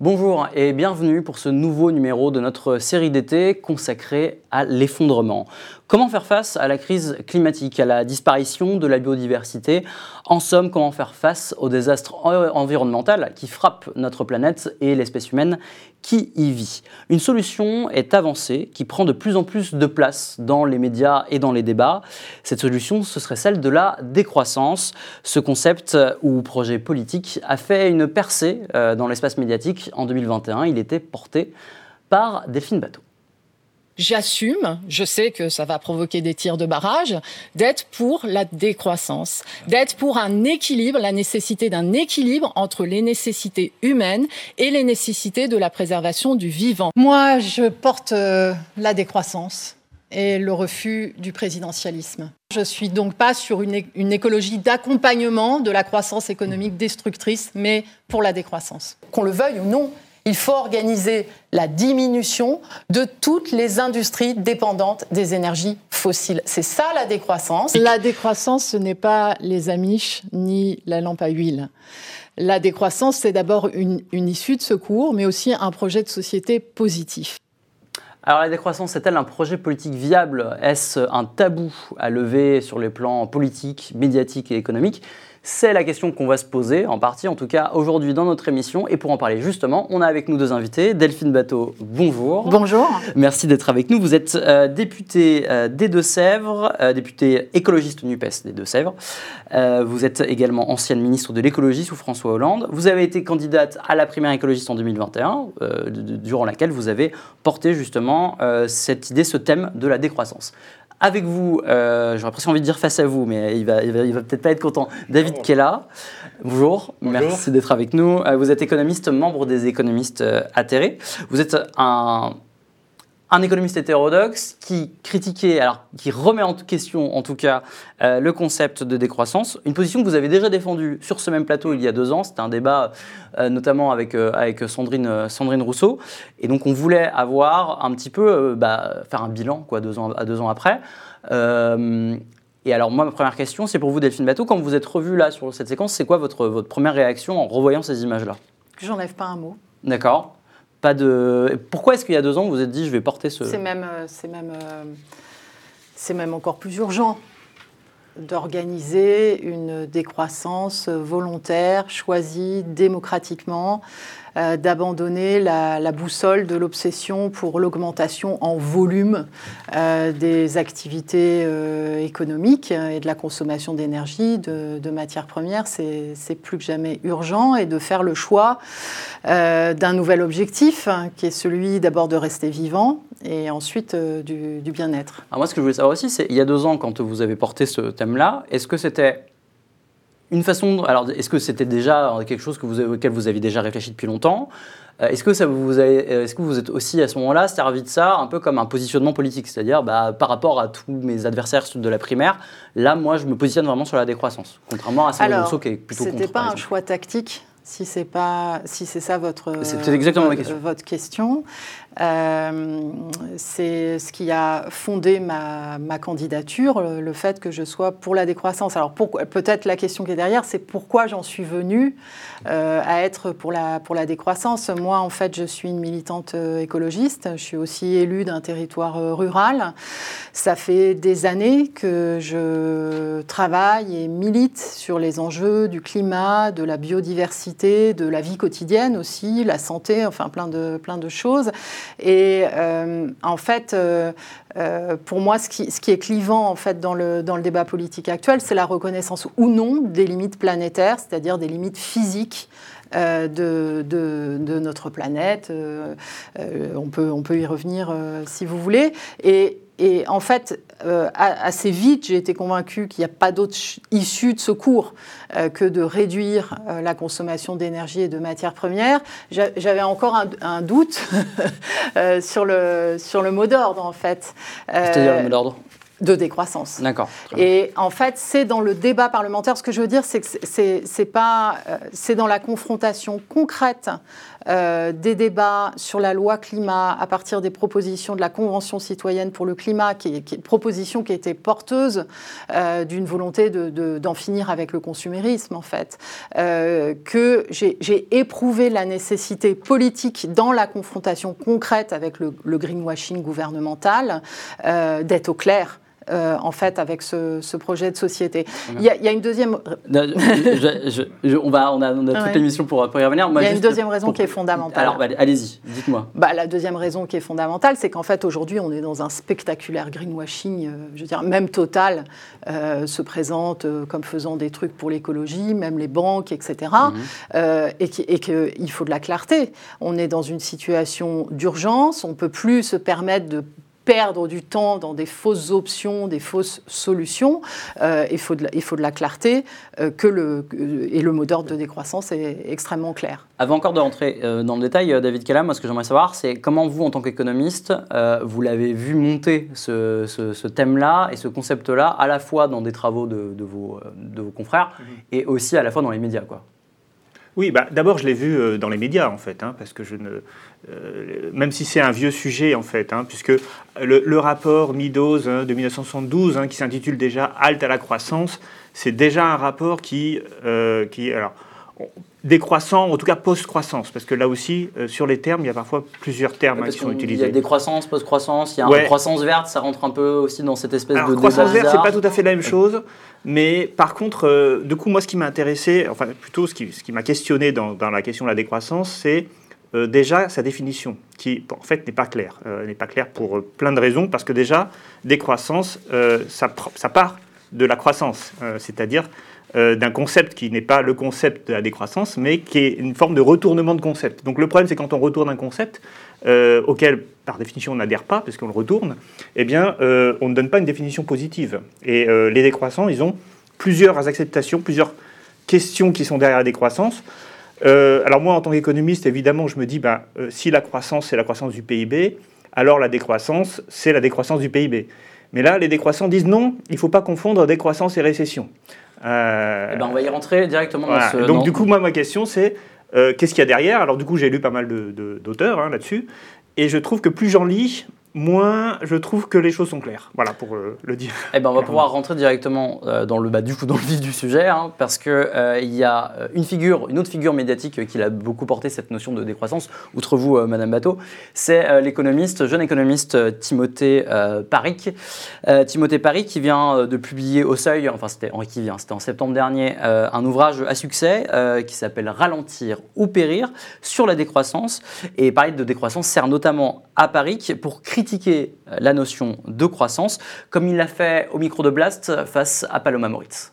Bonjour et bienvenue pour ce nouveau numéro de notre série d'été consacrée à l'effondrement. Comment faire face à la crise climatique, à la disparition de la biodiversité? En somme, comment faire face au désastre environnemental qui frappe notre planète et l'espèce humaine qui y vit? Une solution est avancée qui prend de plus en plus de place dans les médias et dans les débats. Cette solution, ce serait celle de la décroissance. Ce concept ou projet politique a fait une percée euh, dans l'espace médiatique en 2021. Il était porté par Delphine Bateau j'assume, je sais que ça va provoquer des tirs de barrage, d'être pour la décroissance, d'être pour un équilibre, la nécessité d'un équilibre entre les nécessités humaines et les nécessités de la préservation du vivant. Moi, je porte euh, la décroissance et le refus du présidentialisme. Je suis donc pas sur une, une écologie d'accompagnement de la croissance économique destructrice, mais pour la décroissance. Qu'on le veuille ou non, il faut organiser la diminution de toutes les industries dépendantes des énergies fossiles. C'est ça la décroissance. La décroissance, ce n'est pas les amiches ni la lampe à huile. La décroissance, c'est d'abord une, issue de secours, mais aussi un projet de société positif. Alors la décroissance est-elle un projet politique viable? Est-ce un tabou à lever sur les plans politiques, médiatiques et économiques? C'est la question qu'on va se poser, en partie en tout cas aujourd'hui dans notre émission. Et pour en parler justement, on a avec nous deux invités. Delphine Bateau, bonjour. Bonjour. Merci d'être avec nous. Vous êtes euh, députée euh, des Deux-Sèvres, euh, députée écologiste NUPES des Deux-Sèvres. vous êtes également ancienne ministre de l'écologie sous François Hollande. Vous avez été candidate à la primaire écologiste en 2021, durant laquelle vous avez porté justement cette idée, ce thème de la décroissance avec vous, euh, j'aurais presque envie de dire face à vous, mais il va, il va, peut-être pas être content. David Kella, bonjour, merci d'être avec nous. Euh, vous êtes économiste, membre des économistes euh, atterrés. Vous êtes un un économiste hétérodoxe qui critiquait, alors qui remet en question en tout cas euh, le concept de décroissance, une position que vous avez déjà défendue sur ce même plateau il y a deux ans. C'était un débat euh, notamment avec, euh, avec Sandrine, Sandrine Rousseau. Et donc on voulait avoir un petit peu, bah, faire un bilan quoi, deux ans, à deux ans après. et alors moi, ma première question, c'est pour vous Delphine Bateau, quand vous êtes revu là sur cette séquence, c'est quoi votre, votre première réaction en revoyant ces images-là? J'enlève pas un mot. D'accord Pourquoi est-ce qu'il y a deux ans vous vous êtes dit je vais porter ce. Même, euh, euh, c'est même encore plus urgent d'organiser une décroissance volontaire, choisie démocratiquement, euh, d'abandonner la, boussole de l'obsession pour l'augmentation en volume euh, des activités euh, économiques et de la consommation d'énergie, de, matières premières. C'est plus que jamais urgent et de faire le choix d'un nouvel objectif hein, qui est celui d'abord de rester vivant et ensuite du, du bien-être. Moi, ce que je voulais savoir aussi, c'est il y a deux ans, quand vous avez porté ce thème-là, est-ce que c'était une façon. Alors, est-ce que c'était déjà quelque chose que vous, auquel vous aviez déjà réfléchi depuis longtemps? Euh, Est-ce que, ça vous euh, est-ce que vous êtes aussi à ce moment-là servi de ça un peu comme un positionnement politique? C'est-à-dire, bah, par rapport à tous mes adversaires de la primaire, là, moi, je me positionne vraiment sur la décroissance, contrairement à Sandrine Rousseau qui est plutôt contre. C'était pas un choix tactique si c'est pas si c'est ça votre exactement ma question. votre question. Euh, c'est ce qui a fondé ma, candidature, le, fait que je sois pour la décroissance. Alors peut-être la question qui est derrière, c'est pourquoi j'en suis venue euh, à être pour la, pour la décroissance. Moi, en fait, je suis une militante euh, écologiste. Je suis aussi élue d'un territoire rural. Ça fait des années que je travaille et milite sur les enjeux du climat, de la biodiversité, de la vie quotidienne aussi, la santé, enfin plein de, plein de choses. Et euh, en fait, euh, euh, pour moi, ce qui, est clivant en fait dans le, dans le débat politique actuel, c'est la reconnaissance ou non des limites planétaires, c'est-à-dire des limites physiques de, de, de, notre planète. on, peut, on peut y revenir si vous voulez. Et, et en fait, euh, assez vite, j'ai été convaincue qu'il n'y a pas d'autre issue de secours euh, que de réduire euh, la consommation d'énergie et de matières premières. J'avais encore un, doute sur, le, sur le mot d'ordre, en fait. C'est-à-dire le mot d'ordre? de décroissance. D'accord. Et en fait, c'est dans le débat parlementaire. Ce que je veux dire, c'est que c'est pas, euh, c'est dans la confrontation concrète euh, des débats sur la loi climat à partir des propositions de la Convention citoyenne pour le climat, qui une proposition qui était porteuse euh, d'une volonté d'en de, finir avec le consumérisme, en fait, que j'ai éprouvé la nécessité politique dans la confrontation concrète avec le greenwashing gouvernemental d'être au clair euh, en fait, avec ce, projet de société. Il y, a, une deuxième. on, va, on a, on a toute l'émission pour, pour, y revenir. il y a une deuxième raison qui est fondamentale. Alors, bah, allez-y, dites-moi. Bah, la deuxième raison qui est fondamentale, c'est qu'en fait, aujourd'hui, on est dans un spectaculaire greenwashing. Euh, je veux dire, même Total euh, se présente comme faisant des trucs pour l'écologie, même les banques, etc. Mhm. et qu'il faut de la clarté. On est dans une situation d'urgence. On ne peut plus se permettre de perdre du temps dans des fausses options, des fausses solutions. Euh, il, faut de la, il faut de la clarté euh, que le, et le mot d'ordre de décroissance est extrêmement clair. Avant encore de rentrer euh, dans le détail, David Kellam, moi ce que j'aimerais savoir, c'est comment vous, en tant qu'économiste, vous l'avez vu monter ce, ce, thème-là et ce concept-là, à la fois dans des travaux de, de, vos, de vos, confrères mhm. et aussi à la fois dans les médias. Quoi. Oui, bah, d'abord je l'ai vu dans les médias en fait, hein, parce que je ne, euh, même si c'est un vieux sujet en fait, hein, puisque le, rapport Meadows hein, de 1972, hein, qui s'intitule déjà Halte à la croissance, c'est déjà un rapport qui, euh, qui alors, décroissant, en tout cas post-croissance, parce que là aussi, euh, sur les termes, il y a parfois plusieurs termes qui sont utilisés. Il y a décroissance, post-croissance, il y a une croissance verte, ça rentre un peu aussi dans cette espèce alors, de croissance verte, c'est pas tout à fait la même chose, mais par contre, du coup, moi, ce qui m'a intéressé, enfin plutôt ce qui, ce qui m'a questionné dans, dans, la question de la décroissance, c'est euh, déjà sa définition, qui en fait n'est pas claire. Euh, n'est pas claire pour euh, plein de raisons, parce que déjà, décroissance, ça, ça, part de la croissance, c'est-à-dire d'un concept qui n'est pas le concept de la décroissance, mais qui est une forme de retournement de concept. Donc le problème, c'est quand on retourne un concept auquel, par définition, on n'adhère pas, parce qu'on le retourne, eh bien, on ne donne pas une définition positive. Et les décroissants, ils ont plusieurs acceptations, plusieurs questions qui sont derrière la décroissance. Euh, alors moi, en tant qu'économiste, évidemment, je me dis, bah, euh, si la croissance, c'est la croissance du PIB, alors la décroissance, c'est la décroissance du PIB. Mais là, les décroissants disent non, il ne faut pas confondre décroissance et récession. Euh, eh ben, on va y rentrer directement dans ce... Donc du coup, moi, ma question, c'est qu'est-ce qu'il y a derrière? Alors du coup, j'ai lu pas mal d'auteurs hein, là-dessus, et je trouve que plus j'en lis, moins je trouve que les choses sont claires. Voilà pour euh, le dire. Eh ben, on va pouvoir rentrer directement euh, dans le bas du coup dans le vif du sujet, hein, parce que euh, il y a une figure, une autre figure médiatique qui a beaucoup porté cette notion de décroissance. Outre vous, Madame Bateau, c'est l'économiste, jeune économiste Timothée Parik. Timothée Parik qui vient de publier au Seuil, enfin c'était qui vient, c'était en septembre dernier, un ouvrage à succès qui s'appelle Ralentir ou périr sur la décroissance. Et parler de décroissance sert notamment à Parik pour critiquer critiquer euh, la notion de croissance, comme il l'a fait au micro de Blast face à Paloma Moritz.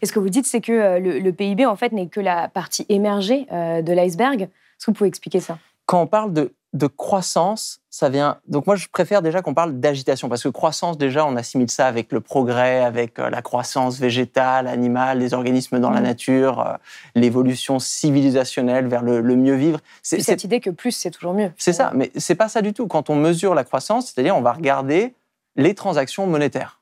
Et ce que vous dites, c'est que euh, le, PIB, en fait, n'est que la partie émergée euh, de l'iceberg. Est-ce que vous pouvez expliquer ça? Quand on parle de de croissance, ça vient. Donc moi, je préfère déjà qu'on parle d'agitation parce que croissance, déjà, on assimile ça avec le progrès, avec euh, la croissance végétale, animale, des organismes dans la mmh. nature, euh, l'évolution civilisationnelle vers le, mieux vivre. C'est cette idée que plus c'est toujours mieux. C'est ça, mais c'est pas ça du tout. Quand on mesure la croissance, c'est-à-dire on va regarder les transactions monétaires.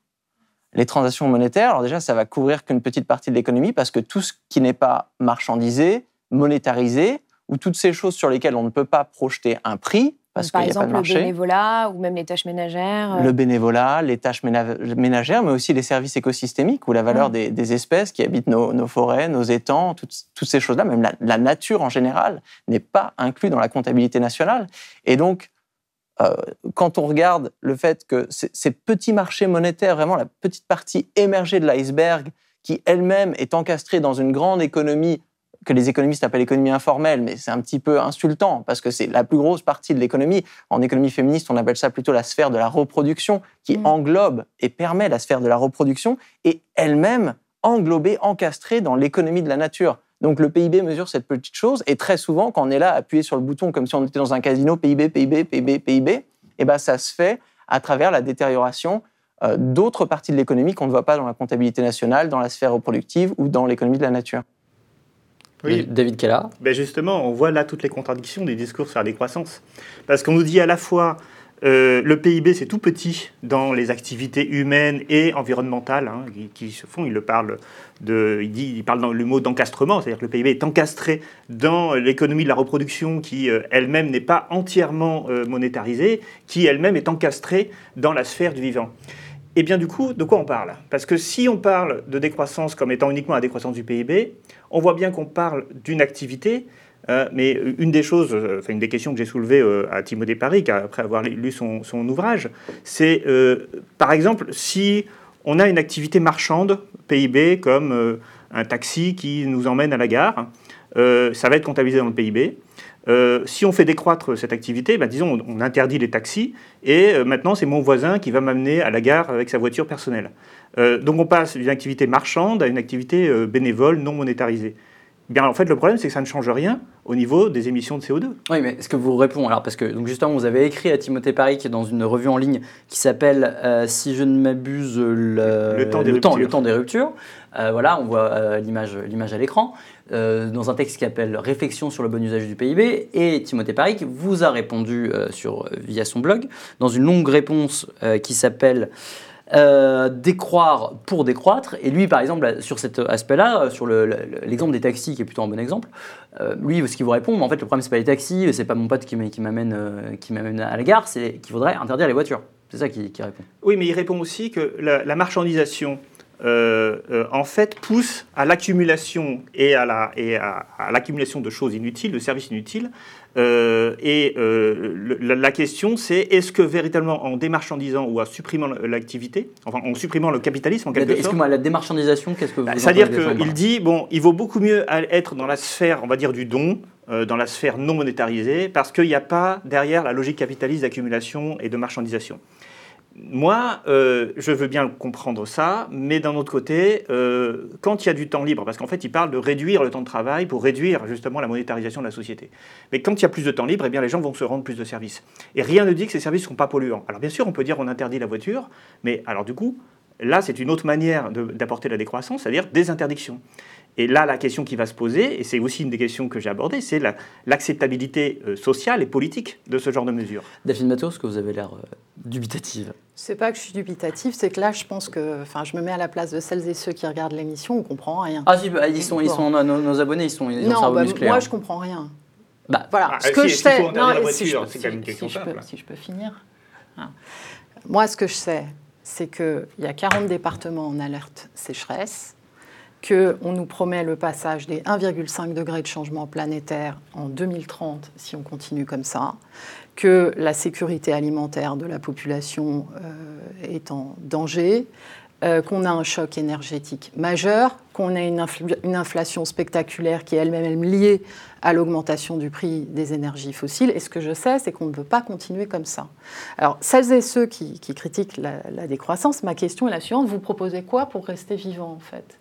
Les transactions monétaires, alors déjà, ça va couvrir qu'une petite partie de l'économie parce que tout ce qui n'est pas marchandisé, monétarisé, ou toutes ces choses sur lesquelles on ne peut pas projeter un prix, parce a pas de marché. le bénévolat ou même les tâches ménagères. Euh. Le bénévolat, les tâches ménagères, mais aussi les services écosystémiques ou la valeur des, espèces qui habitent nos, forêts, nos étangs, toutes, ces choses-là, même la, nature en général, n'est pas inclue dans la comptabilité nationale. Et donc, euh, quand on regarde le fait que ces petits marchés monétaires, vraiment la petite partie émergée de l'iceberg, qui elle-même est encastrée dans une grande économie que les économistes appellent l'économie informelle, mais c'est un petit peu insultant parce que c'est la plus grosse partie de l'économie. En économie féministe, on appelle ça plutôt la sphère de la reproduction qui mm. englobe et permet la sphère de la reproduction et elle-même englobée, encastrée dans l'économie de la nature. Donc le PIB mesure cette petite chose et très souvent, quand on est là appuyé sur le bouton comme si on était dans un casino, PIB, PIB, PIB, PIB, eh ben ça se fait à travers la détérioration euh, d'autres parties de l'économie qu'on ne voit pas dans la comptabilité nationale, dans la sphère reproductive ou dans l'économie de la nature. Oui. David Kella. Ben justement, on voit là toutes les contradictions des discours sur la décroissance. Parce qu'on nous dit à la fois Euh, le PIB, c'est tout petit dans les activités humaines et environnementales hein, qui, qui se font. Il le parle de, il, dit, il parle dans le mot d'encastrement, c'est-à-dire que le PIB est encastré dans l'économie de la reproduction qui euh, elle-même n'est pas entièrement euh, monétarisée, qui elle-même est encastrée dans la sphère du vivant. Et bien du coup, de quoi on parle? Parce que si on parle de décroissance comme étant uniquement la décroissance du PIB, on voit bien qu'on parle d'une activité euh, mais une des choses, euh, une des questions que j'ai soulevées euh, à Timothée Paris, après avoir lu son, ouvrage, c'est par exemple si on a une activité marchande PIB comme un taxi qui nous emmène à la gare, ça va être comptabilisé dans le PIB. si on fait décroître cette activité, bah, disons on, interdit les taxis et maintenant c'est mon voisin qui va m'amener à la gare avec sa voiture personnelle. Donc on passe d'une activité marchande à une activité bénévole non monétarisée. Bien, en fait, le problème, c'est que ça ne change rien au niveau des émissions de CO2. Oui, mais est-ce que vous répondez Alors, parce que donc justement, vous avez écrit à Timothée Paris, qui est dans une revue en ligne qui s'appelle, euh, si je ne m'abuse, le, temps des le, ruptures. Temps, le temps des ruptures. Euh, voilà, on voit euh, l'image, l'image à l'écran, dans un texte qui s'appelle Réflexion sur le bon usage du PIB. Et Timothée Paris vous a répondu sur, via son blog, dans une longue réponse qui s'appelle euh, décroire pour décroître. Et lui, par exemple, sur cet aspect-là, euh, sur l'exemple des taxis, qui est plutôt un bon exemple, euh, lui, ce qu'il vous répond, en fait, le problème, c'est pas les taxis, c'est pas mon pote qui m'amène qui m'amène à la gare, c'est qu'il faudrait interdire les voitures. C'est ça qu'il répond. Oui, mais il répond aussi que la, marchandisation, en fait, pousse à l'accumulation et à l'accumulation la, de choses inutiles, de services inutiles, euh, et euh, la, question, c'est est-ce que véritablement en démarchandisant ou en supprimant l'activité, enfin en supprimant le capitalisme en quelque sorte. Excuse-moi, la démarchandisation, qu'est-ce que vous bah, C'est-à-dire qu'il dit, bon, il vaut beaucoup mieux être dans la sphère, on va dire, du don, euh, dans la sphère non monétarisée, parce qu'il n'y a pas derrière la logique capitaliste d'accumulation et de marchandisation. Moi, euh, je veux bien comprendre ça, mais d'un autre côté, euh, quand il y a du temps libre, parce qu'en fait, il parle de réduire le temps de travail pour réduire justement la monétarisation de la société. Mais quand il y a plus de temps libre, eh bien, les gens vont se rendre plus de services. Et rien ne dit que ces services ne sont pas polluants. Alors bien sûr, on peut dire on interdit la voiture, mais alors du coup, là, c'est une autre manière d'apporter la décroissance, c'est-à-dire des interdictions. Et là, la question qui va se poser, et c'est aussi une des questions que j'ai abordées, c'est l'acceptabilité euh, sociale et politique de ce genre de mesures. Daphne Matos, que vous avez l'air dubitative? C'est pas que je suis dubitatif, c'est que là, je pense que, enfin, je me mets à la place de celles et ceux qui regardent l'émission, on comprend rien. Ah si, bah, ils sont, ils sont nos, abonnés, ils sont, ils non, bah, moi, hein. je comprends rien. Bah, voilà, ah, ce que si, je sais. Non, si, je, c'est quand même une question si, je peux, si je peux finir. Hein. Moi, ce que je sais, c'est qu'il y a 40 départements en alerte sécheresse, qu'on nous promet le passage des 1,5 degrés de changement planétaire en 2030 si on continue comme ça, que la sécurité alimentaire de la population euh, est en danger, euh, qu'on a un choc énergétique majeur, qu'on a une, inflation spectaculaire qui est elle-même liée à l'augmentation du prix des énergies fossiles. Et ce que je sais, c'est qu'on ne peut pas continuer comme ça. Alors, celles et ceux qui, qui critiquent la, la, décroissance, ma question est la suivante. Vous proposez quoi pour rester vivant, en fait?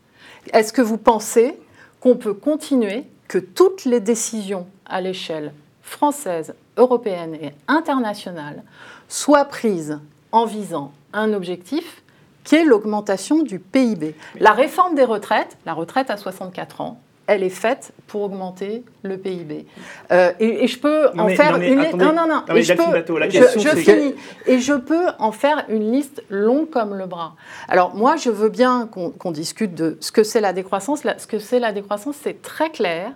Est-ce que vous pensez qu'on peut continuer, que toutes les décisions à l'échelle française, européenne et internationale soient prises en visant un objectif qui est l'augmentation du PIB. La réforme des retraites, la retraite à 64 ans, elle est faite pour augmenter le PIB. Euh, et, et, je peux en mais, faire non mais, une attendez, non non non. non mais Et je, peux, Bateau, la je, question, je c'est- finis. Et je peux en faire une liste longue comme le bras. Alors moi, je veux bien qu'on discute de ce que c'est la décroissance. La- ce que c'est la décroissance, c'est très clair.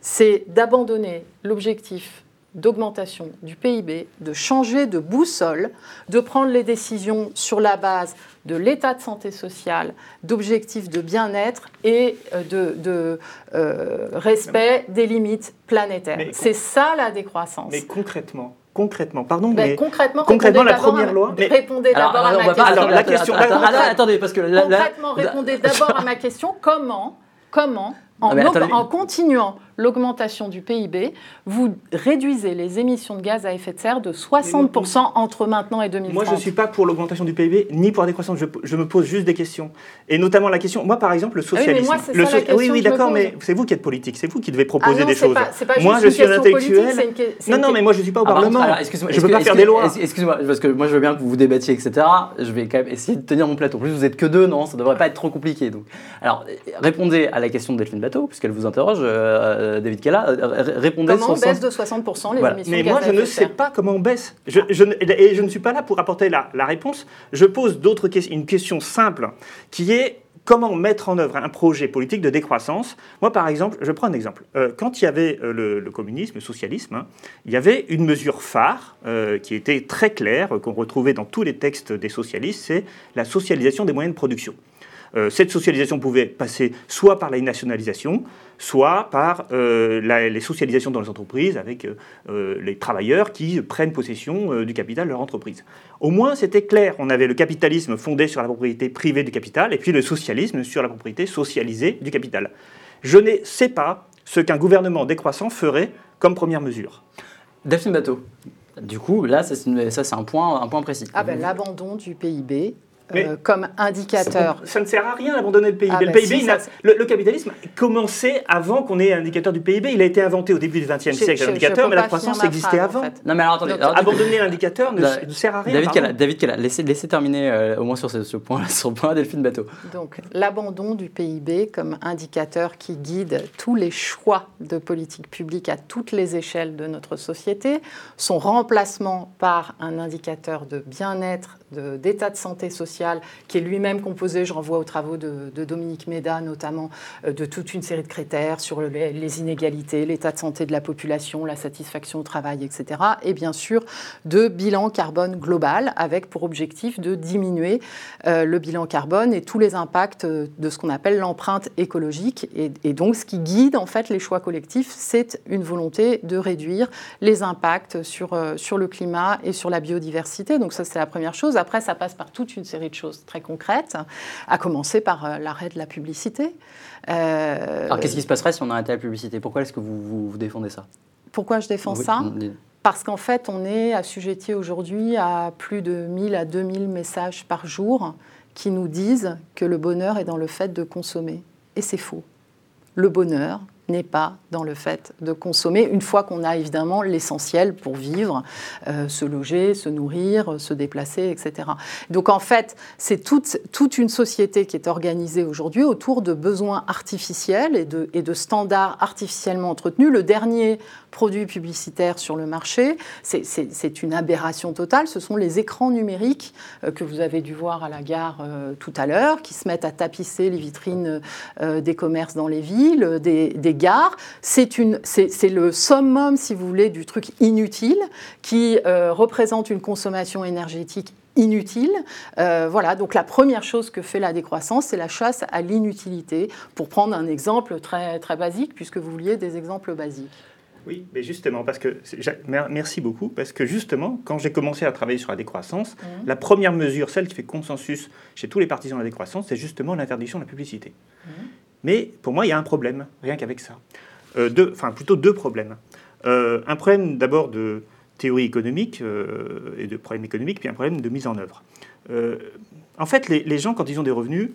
C'est d'abandonner l'objectif d'augmentation du PIB, de changer de boussole, de prendre les décisions sur la base de l'état de santé sociale, d'objectifs de bien-être et euh, de, de, euh, respect des limites planétaires. C'est ça la décroissance. Mais concrètement, concrètement, pardon, Ben, mais concrètement, concrètement, répondez la d'abord première à- loi- mais- Répondez Alors, d'abord à ma question. Alors, la question- attends, la- attends, attendez, parce que là- là- Concrètement, répondez d'abord à ma question. Comment, comment en, Ah, attendez. en continuant l'augmentation du PIB, vous réduisez les émissions de gaz à effet de serre de 60% entre maintenant et 2030 Moi, je ne suis pas pour l'augmentation du PIB, ni pour la décroissance. Je, je me pose juste des questions. Et notamment la question, moi, par exemple, le Ah oui, mais socialisme. moi, c'est le ça la question oui, oui, d'accord, mais c'est vous qui êtes politique, c'est vous qui devez Ah proposer non, des choses. pas- c'est pas moi, juste je une suis un intellectuel. une non, non, mais moi, je ne suis pas au Ah, par Parlement. alors, je ne peux excuse- pas faire des lois. ex- Excuse-moi, parce que moi je veux bien que vous vous débattiez, etc. Je vais quand même essayer de tenir mon plateau. En plus, vous êtes que deux, non? Ça devrait pas être trop compliqué. Donc, alors, répondez à la question de Delphine Bateau, puisqu'elle vous interroge. euh, euh, David Cala. Euh, r- Répondez Comment on baisse de 60% les Voilà. émissions Mais de gaz moi, à je ne sais pas comment on baisse. Je, et je ne suis pas là pour apporter la, la réponse. Je pose d'autres questions, une question simple qui est comment mettre en œuvre un projet politique de décroissance? Moi, par exemple, je prends un exemple. Euh, quand il y avait euh, le, le communisme, le socialisme, hein, il y avait une mesure phare euh, qui était très claire, qu'on retrouvait dans tous les textes des socialistes, c'est la socialisation des moyens de production. Euh, cette socialisation pouvait passer soit par la nationalisation, soit par euh, la- les socialisations dans les entreprises avec euh, les travailleurs qui prennent possession euh, du capital de leur entreprise. Au moins, c'était clair. On avait le capitalisme fondé sur la propriété privée du capital et puis le socialisme sur la propriété socialisée du capital. Je ne sais pas ce qu'un gouvernement décroissant ferait comme première mesure. Delphine Bateau. Du coup, là, ça, c'est une- ça, c'est un point, un point précis. Ah ben l'abandon du PIB euh, Mais- comme indicateur. Ça ne sert à rien d'abandonner le PIB. Ah le, bah PIB si, il n'a- ça, le, le capitalisme a commencé avant qu'on ait un indicateur du PIB. Il a été inventé au début du XXe siècle, l'indicateur, mais la croissance existait phrase, en avant. fait. Non, mais alors attendez. Donc, alors, Abandonner l'indicateur ne, sert à rien. David. Cala, David Cala, laissez, laissez terminer euh, au moins sur ce, ce point, sur le point Delphine Bateau. Donc l'abandon du PIB comme indicateur qui guide tous les choix de politique publique à toutes les échelles de notre société, son remplacement par un indicateur de bien-être, d'état de, santé sociale, qui est lui-même composé, je renvoie aux travaux de, Dominique Méda notamment, euh, de toute une série de critères sur le- les, inégalités, l'état de santé de la population, la satisfaction au travail, etc. Et bien sûr de bilan carbone global avec pour objectif de diminuer euh, le bilan carbone et tous les impacts euh, de ce qu'on appelle l'empreinte écologique. Et, et donc, ce qui guide en fait les choix collectifs, c'est une volonté de réduire les impacts sur, sur le climat et sur la biodiversité. Donc, ça, c'est la première chose. Après, ça passe par toute une série de choses très concrètes, à commencer par euh, l'arrêt de la publicité. Euh, Alors, qu'est-ce qui se passerait si on arrêtait la publicité? Pourquoi est-ce que vous, vous, vous défendez ça? Pourquoi je défends Oui, ça? Parce qu'en fait, on est assujetti aujourd'hui à plus de 1000 à 2000 messages par jour qui nous disent que le bonheur est dans le fait de consommer. Et c'est faux. Le bonheur n'est pas dans le fait de consommer, une fois qu'on a évidemment l'essentiel pour vivre, euh, se loger, se nourrir, se déplacer, etc. Donc en fait, c'est toute, toute une société qui est organisée aujourd'hui autour de besoins artificiels et de, et de standards artificiellement entretenus. Le dernier produit publicitaire sur le marché, c'est- une aberration totale. Ce sont les écrans numériques euh, que vous avez dû voir à la gare euh, tout à l'heure, qui se mettent à tapisser les vitrines euh, des commerces dans les villes, des, gares. C'est le summum, si vous voulez, du truc inutile qui représente une consommation énergétique inutile. Voilà, donc la première chose que fait la décroissance, c'est la chasse à l'inutilité. Pour prendre un exemple très, très basique, puisque vous vouliez des exemples basiques. Oui, mais justement, parce que merci beaucoup, parce que justement, quand j'ai commencé à travailler sur la décroissance, Mhm. la première mesure, celle qui fait consensus chez tous les partisans de la décroissance, c'est justement l'interdiction de la publicité. Mhm. Mais pour moi, il y a un problème, rien qu'avec ça. Euh, deux, enfin, plutôt deux problèmes. Euh, un problème d'abord de théorie économique euh, et de problème économique, puis un problème de mise en œuvre. En fait, les, les gens, quand ils ont des revenus,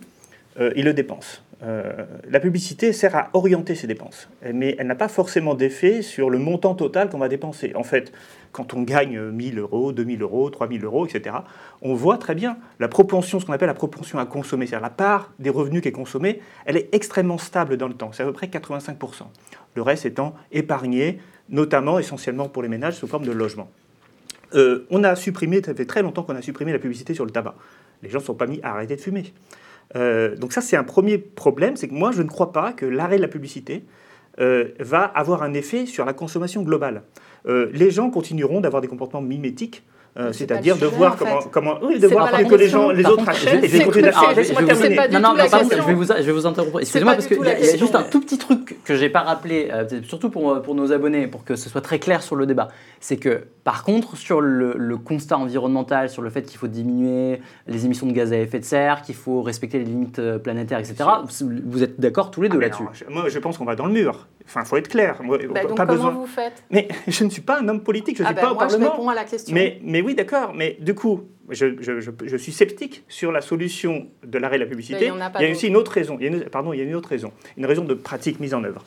ils le dépensent. Euh, la publicité sert à orienter ces dépenses, mais elle n'a pas forcément d'effet sur le montant total qu'on va dépenser. En fait, quand on gagne 1000 euros, 2000 euros, 3000 euros, etc., on voit très bien la propension, ce qu'on appelle la propension à consommer, c'est-à-dire la part des revenus qui est consommée, elle est extrêmement stable dans le temps, c'est à peu près 85%. Le reste étant épargné, notamment essentiellement pour les ménages sous forme de logement. Euh, on a supprimé, ça fait très longtemps qu'on a supprimé la publicité sur le tabac. Les gens ne sont pas mis à arrêter de fumer. Euh, donc ça, c'est un premier problème, c'est que moi, je ne crois pas que l'arrêt de la publicité euh, va avoir un effet sur la consommation globale. Euh, les gens continueront d'avoir des comportements mimétiques, euh, c'est-à-dire de voir en comment, fait. comment oui, de voir que les gens, les Par autres contre, achètent et d'écouter ah, laissez-moi terminer. non, non, par contre, je vais vous, je vais vous interrompre. Excusez-moi, parce qu'il y, a- y juste un tout petit truc que j'ai pas rappelé, euh, surtout pour, pour nos abonnés, pour que ce soit très clair sur le débat. C'est que, par contre, sur le, le constat environnemental, sur le fait qu'il faut diminuer les émissions de gaz à effet de serre, qu'il faut respecter les limites euh, planétaires, etc., vous, êtes d'accord tous les deux Ah, là-dessus moi, je pense qu'on va dans le mur. Enfin, faut être clair. Moi, Bah, donc pas comment besoin. vous faites? Mais je ne suis pas un homme politique, je ne Ah suis ben, pas au Moi, je Parlement. réponds à la question. Mais, mais oui, d'accord. Mais du coup, je, je- je- je suis sceptique sur la solution de l'arrêt de la publicité. Il y a pas il y a d'autre. aussi une autre raison. Il y a une, pardon, il y a une autre raison. Une raison de pratique mise en œuvre.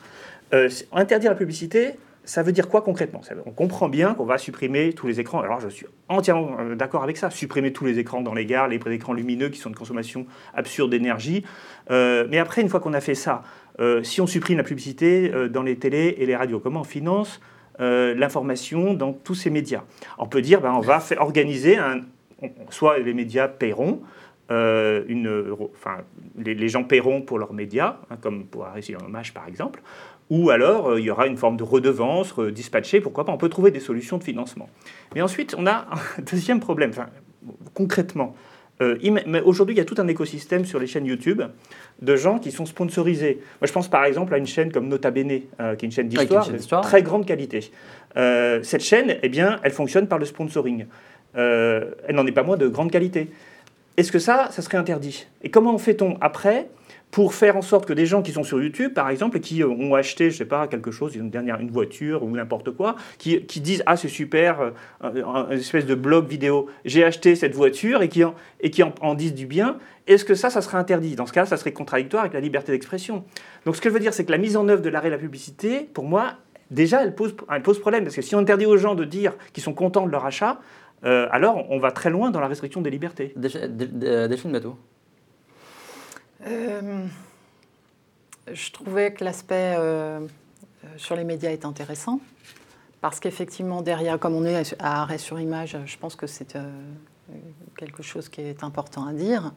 Euh, interdire la publicité, ça veut dire quoi concrètement? Ça On comprend bien qu'on va supprimer tous les écrans. Alors, je suis entièrement euh, d'accord avec ça. Supprimer tous les écrans dans les gares, les écrans lumineux qui sont de consommation absurde d'énergie. Euh, mais après, une fois qu'on a fait ça, euh, si on supprime la publicité dans les télés et les radios, comment on finance? Euh, l'information dans tous ces médias On peut dire, ben, on va organiser un, soit les médias paieront, une, enfin, les, gens paieront pour leurs médias, hein, comme pour Arrêter un hommage par exemple, ou alors il y aura une forme de redevance dispatchée, pourquoi pas, on peut trouver des solutions de financement. Mais ensuite, on a un deuxième problème, enfin, concrètement. Euh, aujourd'hui, il y a tout un écosystème sur les chaînes YouTube de gens qui sont sponsorisés. Moi, je pense par exemple à une chaîne comme Nota Bene, euh, qui est une chaîne d'histoire de très grande qualité. Euh, cette chaîne, eh bien, elle fonctionne par le sponsoring. elle n'en est pas moins de grande qualité. Est-ce que ça, ça serait interdit? Et comment fait-on après pour faire en sorte que des gens qui sont sur YouTube, par exemple, et qui ont acheté, je sais pas, quelque chose, une dernière, une voiture ou n'importe quoi, qui, disent ah c'est super, euh, une espèce de blog vidéo, j'ai acheté cette voiture et qui en, et qui en, disent du bien. Est-ce que ça, ça serait interdit? Dans ce cas, ça serait contradictoire avec la liberté d'expression. Donc ce que je veux dire, c'est que la mise en œuvre de l'arrêt de la publicité, pour moi, déjà, elle pose, pose problème parce que si on interdit aux gens de dire qu'ils sont contents de leur achat, euh, alors on va très loin dans la restriction des libertés. Delphine Bateau euh, je trouvais que l'aspect euh, sur les médias est intéressant parce qu'effectivement, derrière, comme on est à arrêt sur image, je pense que c'est euh, quelque chose qui est important à dire.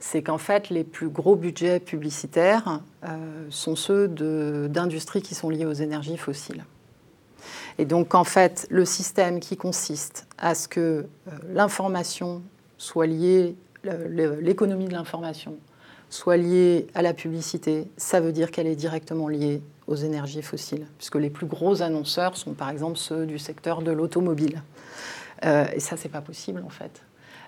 C'est qu'en fait, les plus gros budgets publicitaires sont ceux d'industries qui sont liées aux énergies fossiles. Et donc, en fait, le système qui consiste à ce que l'information soit liée, l'économie de l'information soit liée à la publicité, ça veut dire qu'elle est directement liée aux énergies fossiles, puisque les plus gros annonceurs sont par exemple ceux du secteur de l'automobile. Euh, et ça, c'est pas possible en fait.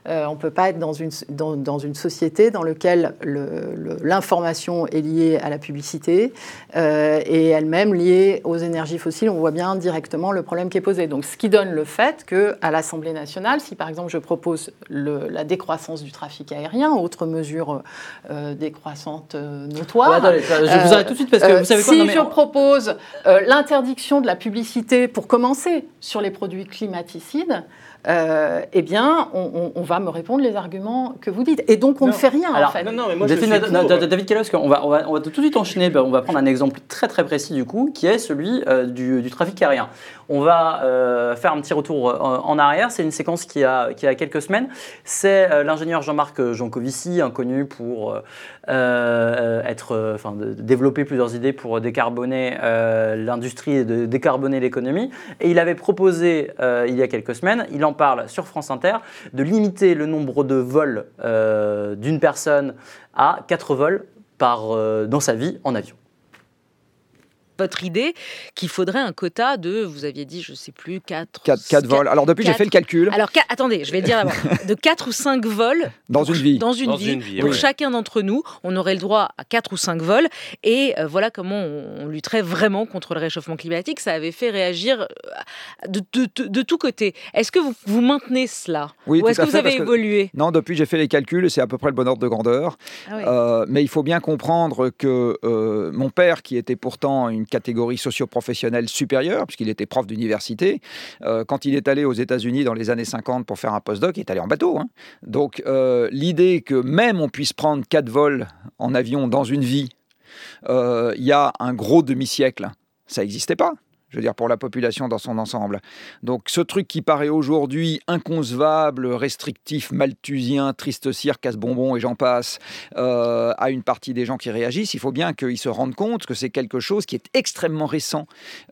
Euh, on ne peut pas être dans une, dans, une société dans laquelle l'information est liée à la publicité euh, et elle-même liée aux énergies fossiles. On voit bien directement le problème qui est posé. Donc, ce qui donne le fait qu'à l'Assemblée nationale, si par exemple je propose la décroissance du trafic aérien, autre mesure euh, décroissante notoire. je vous arrête tout de suite parce que vous savez quoi Si je propose l'interdiction de la publicité pour commencer sur les produits climaticides, euh, eh bien, on, va me répondre les arguments que vous dites. Et donc, on ne fait rien, en fait. Non, non, mais moi, David, Kellos, on va, on, va, on va tout de suite enchaîner. Ben, on va prendre un exemple très, très précis, du coup, qui est celui euh, du, trafic aérien. On va euh, faire un petit retour en arrière. C'est une séquence qui a, qui a quelques semaines. C'est l'ingénieur Jean-Marc Jancovici, inconnu pour être, enfin, de développer plusieurs idées pour décarboner l'industrie et de décarboner l'économie. Et il avait proposé, il y a quelques semaines, il en parle sur France Inter, de limiter le nombre de vols euh, d'une personne à 4 vols par, euh, dans sa vie en avion votre idée qu'il faudrait un quota de, vous aviez dit, je ne sais plus, 4... 4, vols. Alors depuis, j'ai fait le calcul. Alors, attendez, je vais dire d'abord. De 4 ou 5 vols... Dans une vie. Dans une vie. Pour chacun d'entre nous, on aurait le droit à 4 ou 5 vols. Et euh, voilà comment on, lutterait vraiment contre le réchauffement climatique. Ça avait fait réagir euh, de, de, de, tous côtés. Est-ce que vous, vous maintenez cela oui, Ou est-ce que vous avez évolué Non, depuis, j'ai fait les calculs. C'est à peu près le bon ordre de grandeur. Ah euh, mais il faut bien comprendre que mon père, qui était pourtant une catégorie socio-professionnelle supérieure, puisqu'il était prof d'université. Euh, quand il est allé aux États-Unis dans les années 50 pour faire un postdoc, il est allé en bateau. Hein. Donc euh, l'idée que même on puisse prendre quatre vols en avion dans une vie, euh, il y a un gros demi-siècle, ça n'existait pas je veux dire, pour la population dans son ensemble. Donc ce truc qui paraît aujourd'hui inconcevable, restrictif, malthusien, triste cire, casse-bonbon et j'en passe, euh, à une partie des gens qui réagissent, il faut bien qu'ils se rendent compte que c'est quelque chose qui est extrêmement récent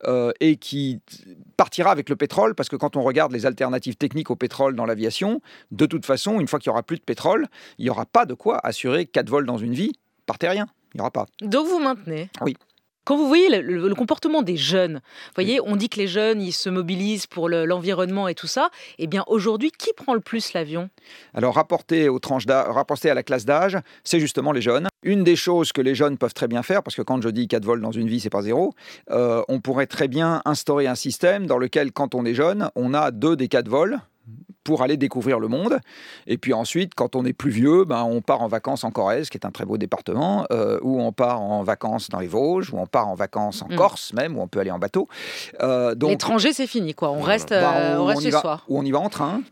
euh, et qui partira avec le pétrole, parce que quand on regarde les alternatives techniques au pétrole dans l'aviation, de toute façon, une fois qu'il n'y aura plus de pétrole, il n'y aura pas de quoi assurer quatre vols dans une vie par terrien. Il n'y aura pas. Donc vous maintenez Oui. Quand vous voyez le, comportement des jeunes, voyez, on dit que les jeunes, ils se mobilisent pour l'environnement et tout ça. Eh bien, aujourd'hui, qui prend le plus l'avion? Alors, rapporté, aux tranches rapporté à la classe d'âge, c'est justement les jeunes. Une des choses que les jeunes peuvent très bien faire, parce que quand je dis 4 vols dans une vie, c'est pas zéro, euh, on pourrait très bien instaurer un système dans lequel, quand on est jeune, on a deux des quatre vols pour aller découvrir le monde. Et puis ensuite, quand on est plus vieux, ben, on part en vacances en Corrèze, qui est un très beau département, euh, ou on part en vacances dans les Vosges, ou on part en vacances en mm. Corse même, où on peut aller en bateau. Euh, L'étranger, c'est fini, quoi. On reste, bah, euh, on, reste chez soi. Ou on y va en train.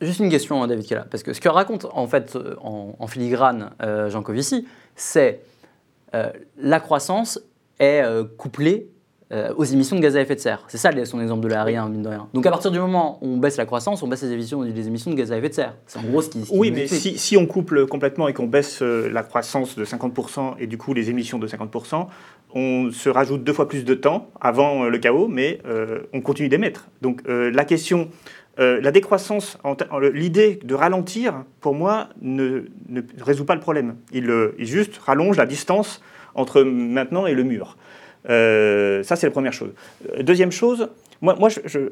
Juste une question, hein, David Kella, parce que ce que raconte en fait en, filigrane Jean Covici, c'est la croissance est couplée aux émissions de gaz à effet de serre. C'est ça son exemple de l'aérien, mine de rien. Donc à partir du moment où on baisse la croissance, on baisse les émissions, les émissions de gaz à effet de serre. C'est en gros ce qui. oui, mais si, si, on couple complètement et qu'on baisse la croissance de 50% et du coup les émissions de 50%, on se rajoute deux fois plus de temps avant le chaos, mais on continue d'émettre. Donc la question euh, la décroissance, l'idée de ralentir, pour moi, ne, résout pas le problème. Euh, il, juste rallonge la distance entre maintenant et le mur. Euh, ça, c'est la première chose. Deuxième chose, moi,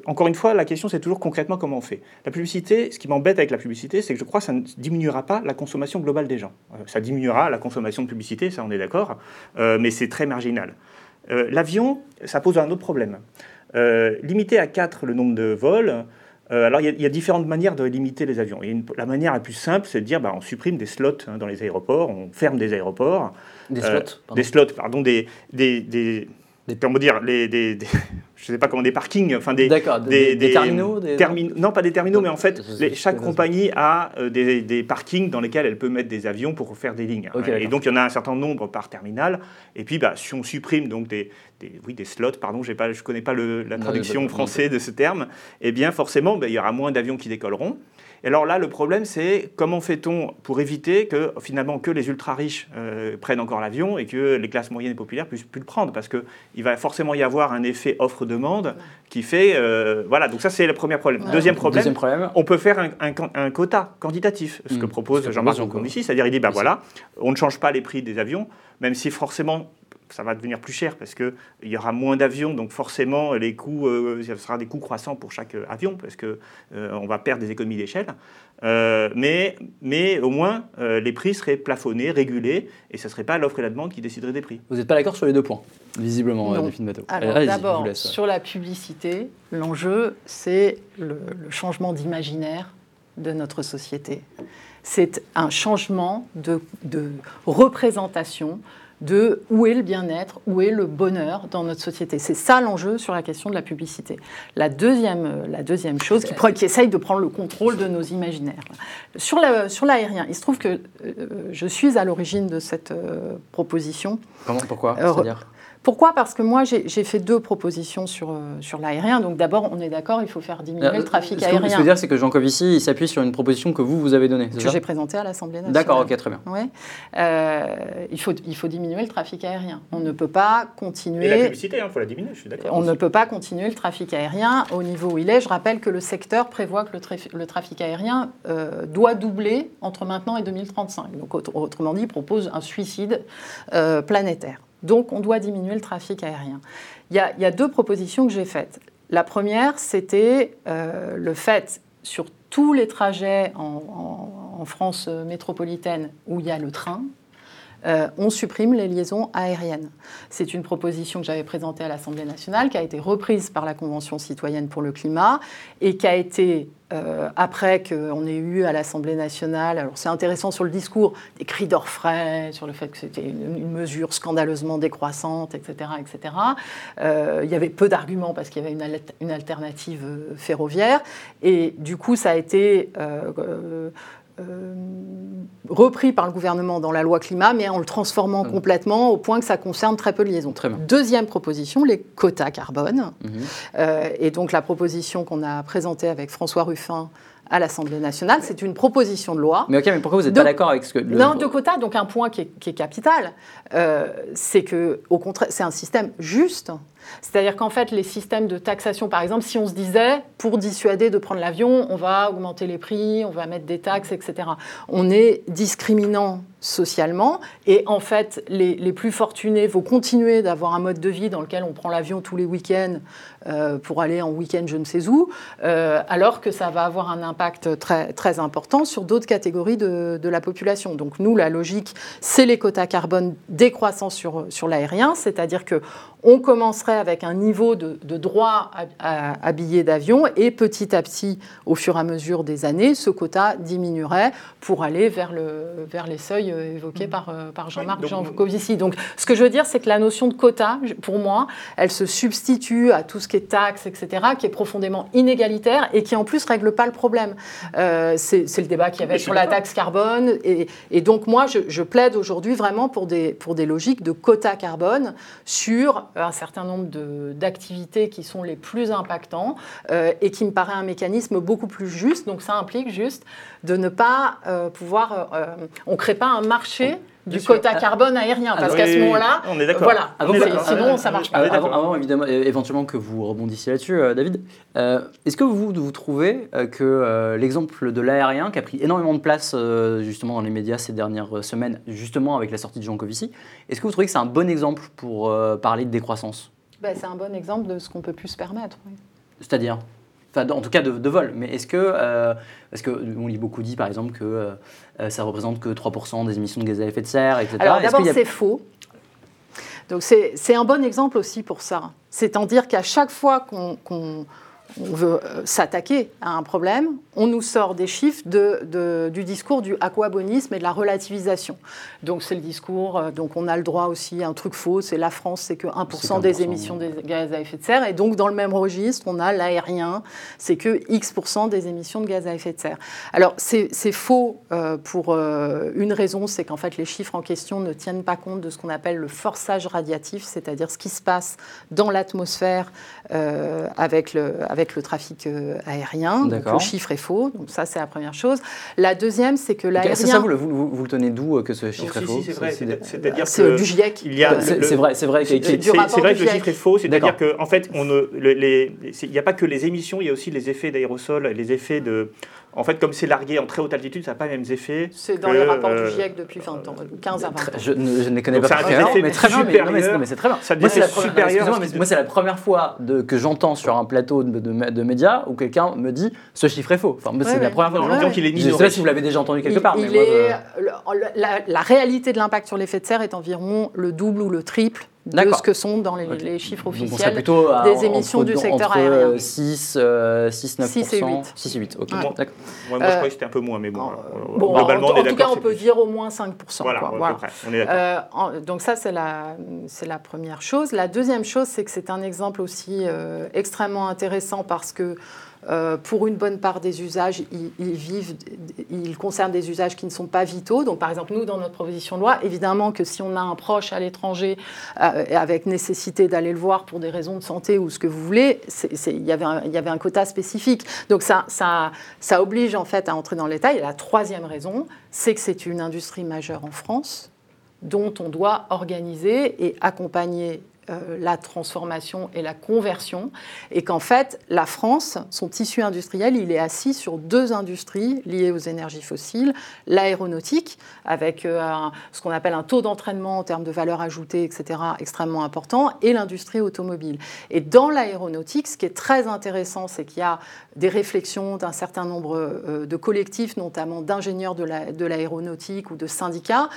encore une fois, la question, c'est toujours concrètement comment on fait. La publicité, ce qui m'embête avec la publicité, c'est que je crois que ça ne diminuera pas la consommation globale des gens. ça diminuera la consommation de publicité, ça, on est d'accord, mais c'est très marginal. L'avion, ça pose un autre problème. limiter à 4 le nombre de vols, euh, alors, il y, a différentes manières de limiter les avions. la manière la plus simple, c'est de dire bah, on supprime des slots hein, dans les aéroports, on ferme des aéroports. Des slots euh, Des slots, pardon, des, des, des, dire, les, des, je sais pas comment, des parkings, enfin des, des, des, terminaux Non, pas des terminaux, mais en fait, chaque compagnie a euh, des, parkings dans lesquels elle peut mettre des avions pour faire des lignes. et donc, il y en a un certain nombre par terminal. Et puis, bah, si on supprime donc des, oui, des slots, pardon, je ne connais pas la traduction française de ce terme, eh bien, forcément, bah, il y aura moins d'avions qui décolleront. Et alors là, le problème, c'est comment fait-on pour éviter que finalement que les ultra riches euh, prennent encore l'avion et que les classes moyennes et populaires puissent plus le prendre? Parce qu'il va forcément y avoir un effet offre-demande qui fait. Euh, voilà, donc ça, c'est le premier problème. Deuxième, problème, on peut faire un, quota quantitatif, ce que mmh. propose Jean-Marc ici, c'est-à-dire il dit ben voilà, on ne change pas les prix des avions, même si forcément ça va devenir plus cher parce qu'il y aura moins d'avions, donc forcément, les coûts, euh, ce sera des coûts croissants pour chaque euh, avion parce qu'on euh, on va perdre des économies d'échelle. mais, mais au moins, les prix seraient plafonnés, régulés, et ce ne serait pas l'offre et la demande qui décideraient des prix. Vous n'êtes pas d'accord sur les deux points, visiblement, Delphine Bateau. Alors d'abord, sur la publicité, l'enjeu, c'est le, changement d'imaginaire de notre société. C'est un changement de, de représentation de où est le bien-être, où est le bonheur dans notre société. C'est ça l'enjeu sur la question de la publicité. La deuxième, euh, la deuxième chose qui, qui, essaye de prendre le contrôle de nos imaginaires. Sur l'aérien, il se trouve que euh, je suis à l'origine de cette euh, proposition. Comment Pourquoi pourquoi? Parce que moi, j'ai fait deux propositions sur, euh, sur l'aérien. Donc d'abord, on est d'accord, il faut faire diminuer le euh, trafic aérien. Ce que je veux dire, c'est que Jean Covici, il s'appuie sur une proposition que vous, vous avez donnée. Que j'ai présentée à l'Assemblée nationale. D'accord, ok, très bien. Ouais. Euh, il, faut, il faut diminuer le trafic aérien. On ne peut pas continuer... Et la publicité, il hein, faut la diminuer, je suis d'accord. On ne peut pas continuer le trafic aérien au niveau où il est. Je rappelle que le secteur prévoit que le, le trafic aérien doit doubler entre maintenant et 2035. Donc autrement dit, il propose un suicide planétaire. Donc on doit diminuer le trafic aérien. Il y a, deux propositions que j'ai faites. La première, c'était euh, le fait, sur tous les trajets en, France métropolitaine où il y a le train, euh, on supprime les liaisons aériennes. C'est une proposition que j'avais présentée à l'Assemblée nationale, qui a été reprise par la Convention citoyenne pour le climat et qui a été euh, après qu'on ait eu à l'Assemblée nationale, alors c'est intéressant sur le discours, des cris d'orfraie sur le fait que c'était une, mesure scandaleusement décroissante, etc. etc. Euh, il y avait peu d'arguments parce qu'il y avait une, alternative ferroviaire. Et du coup, ça a été repris par le gouvernement dans la loi climat, mais en le transformant mmh. complètement au point que ça concerne très peu de liaisons. Deuxième proposition, les quotas carbone. Mmh. et donc la proposition qu'on a présentée avec François Ruffin à l'Assemblée nationale. C'est une proposition de loi. Mais ok, mais pourquoi vous n'êtes pas d'accord avec ce que... Non, de quotas, donc un point qui est, capital, euh, c'est que, au contraire, c'est un système juste. C'est-à-dire qu'en fait, les systèmes de taxation, par exemple, si on se disait, pour dissuader de prendre l'avion, on va augmenter les prix, on va mettre des taxes, etc. On est discriminant socialement. Et en fait, les, plus fortunés vont continuer d'avoir un mode de vie dans lequel on prend l'avion tous les week-ends euh, pour aller en week-end je ne sais où, euh, alors que ça va avoir un impact très, très important sur d'autres catégories de, la population. Donc nous, la logique, c'est les quotas carbone décroissants sur, sur l'aérien, c'est-à-dire que on commencerait avec un niveau de, droit à, billets d'avion et petit à petit, au fur et à mesure des années, ce quota diminuerait pour aller vers, le, vers les seuils euh, évoqués mmh. par, euh, par Jean-Marc Jancovici. Donc, ce que je veux dire, c'est que la notion de quota, pour moi, elle se substitue à tout ce qui est taxes, etc., qui est profondément inégalitaire et qui en plus règle pas le problème. Euh, c'est le débat qu'il y avait sur la taxe carbone. Et, et donc, moi, je, je plaide aujourd'hui vraiment pour des, pour des logiques de quota carbone sur un certain nombre d'activités qui sont les plus impactants euh, et qui me paraît un mécanisme beaucoup plus juste. Donc ça implique juste de ne pas euh, pouvoir... Euh, on ne crée pas un marché du quota carbone aérien, parce qu'à ce moment-là, on est d'accord. Voilà, sinon ça marche pas. Avant, évidemment, éventuellement que vous rebondissiez là-dessus, David, est-ce que vous, vous trouvez que l'exemple de l'aérien, qui a pris énormément de place justement dans les médias ces dernières semaines, justement avec la sortie de Jean Covici, est-ce que vous trouvez que c'est un bon exemple pour parler de décroissance? Ben, C'est un bon exemple de ce qu'on peut plus se permettre. C'est-à-dire? Enfin, en tout cas de, vol. Mais est-ce que, euh, parce que on lit beaucoup dit par exemple que euh, euh, ça représente que 3% des émissions de gaz à effet de serre, etc. Alors d'abord c'est faux. Donc c'est un bon exemple aussi pour ça. C'est-à-dire qu'à chaque fois qu'on on veut euh, s'attaquer à un problème, on nous sort des chiffres de, du discours du aquabonisme et de la relativisation. Donc c'est le discours, euh, donc on a le droit aussi à un truc faux, c'est la France, c'est que 1%, des émissions de gaz à effet de serre. Et donc dans le même registre, on a l'aérien, c'est que X% des émissions de gaz à effet de serre. Alors c'est faux euh, pour une raison, c'est qu'en fait les chiffres en question ne tiennent pas compte de ce qu'on appelle le forçage radiatif, c'est-à-dire ce qui se passe dans l'atmosphère avec le avec le trafic euh, aérien. Donc le chiffre est faux. Donc ça, c'est la première chose. La deuxième, c'est que l'aérien. C'est ça, vous le, vous, le tenez d'où euh, que ce chiffre est faux C'est vrai. C'est-à-dire que du GIEC. Il y a. C'est vrai. C'est vrai. C'est vrai que le chiffre est faux. C'est-à-dire qu'en fait, on ne, les, il n'y a pas que les émissions, il y a aussi les effets d'aérosol, les effets de en fait, comme c'est largué en très haute altitude, ça n'a pas les mêmes effets. C'est dans les rapports du GIEC depuis 20 ans, 15 à 20 ans. Je, ne, les connais pas très bien, mais très bien. Mais, c'est très bien. Ça moi, c'est la, supérieur, moi, c'est la première fois de, que j'entends sur un plateau de, de, médias où quelqu'un me dit ce chiffre est faux. Enfin, c'est la première fois que j'entends qu'il est minoré. Je ne sais pas si vous l'avez déjà entendu quelque part. Il est, la réalité de l'impact sur l'effet de serre est environ le double ou le triple de ce que sont dans les, chiffres officiels des émissions du secteur aérien. 6, 6, 9 6 et 8. 6 et 8, ok. Moi, moi, je croyais que c'était un peu moins, mais bon. bon globalement, en, on est en tout cas, on peut dire au moins 5 Voilà, quoi, voilà. on est d'accord. Euh, donc ça, c'est la, la première chose. La deuxième chose, c'est que c'est un exemple aussi euh, extrêmement intéressant parce que euh, pour une bonne part des usages, ils, concernent des usages qui ne sont pas vitaux. Donc, par exemple, nous, dans notre proposition de loi, évidemment que si on a un proche à l'étranger euh, avec nécessité d'aller le voir pour des raisons de santé ou ce que vous voulez, il y, avait un, quota spécifique. Donc, ça oblige en fait à entrer dans le détail. Et la troisième raison, c'est que c'est une industrie majeure en France dont on doit organiser et accompagner euh, la transformation et la conversion, et qu'en fait, la France, son tissu industriel, il est assis sur deux industries liées aux énergies fossiles, l'aéronautique, avec euh, ce qu'on appelle un taux d'entraînement en termes de valeur ajoutée, etc., extrêmement important, et l'industrie automobile. Et dans l'aéronautique, ce qui est très intéressant, c'est qu'il y a des réflexions d'un certain nombre euh, de collectifs, notamment d'ingénieurs de l'aéronautique ou de syndicats,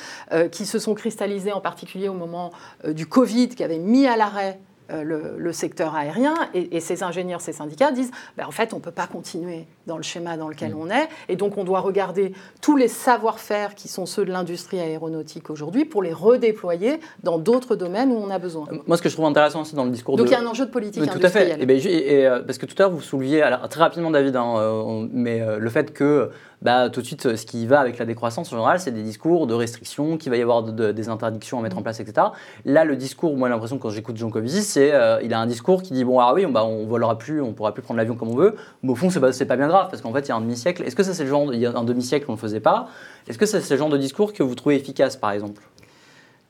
qui se sont cristallisés en particulier au moment du Covid, qui avait mis à l'arrêt euh, le, secteur aérien et, ces ingénieurs, ces syndicats disent ben, en fait, on ne peut pas continuer dans le schéma dans lequel mm. on est et donc on doit regarder tous les savoir-faire qui sont ceux de l'industrie aéronautique aujourd'hui pour les redéployer dans d'autres domaines où on a besoin. Euh, moi, ce que je trouve intéressant aussi dans le discours donc il y a un enjeu de politique Tout à fait. Et, ben, euh, parce que tout à l'heure, vous souleviez, très rapidement, David, hein, mais le fait que bah, tout de suite, ce qui va avec la décroissance en général, c'est des discours de restrictions, qu'il va y avoir des interdictions à mettre en place, etc. Là, le discours, moi, l'impression quand j'écoute Jean Covici, c'est euh, il a un discours qui dit bon, ah oui, on, bah, on volera plus, on pourra plus prendre l'avion comme on veut, mais au fond, c'est pas, pas bien grave, parce qu'en fait, il y a un demi-siècle. Est-ce que ça, c'est le genre, il y a un demi-siècle, on ne le faisait pas? Est-ce que c'est le genre de discours que vous trouvez efficace, par exemple?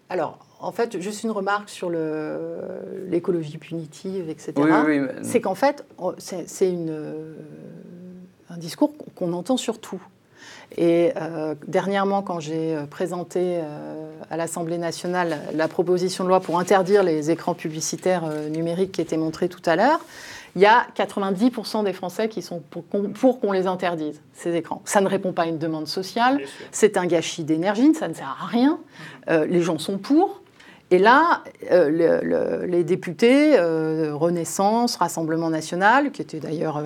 Alors, en fait, juste une remarque sur l'écologie punitive, etc. C'est qu'en fait, c'est un discours qu'on entend surtout. Et euh, dernièrement, quand j'ai euh, présenté euh, à l'Assemblée nationale la proposition de loi pour interdire les écrans publicitaires numériques qui étaient montrés tout à l'heure, il y a 90% des Français qui sont pour qu'on les interdise, ces écrans. Ça ne répond pas à une demande sociale, c'est un gâchis d'énergie, ça ne sert à rien. les gens sont pour. Et là, les députés, Renaissance, Rassemblement national, qui étaient d'ailleurs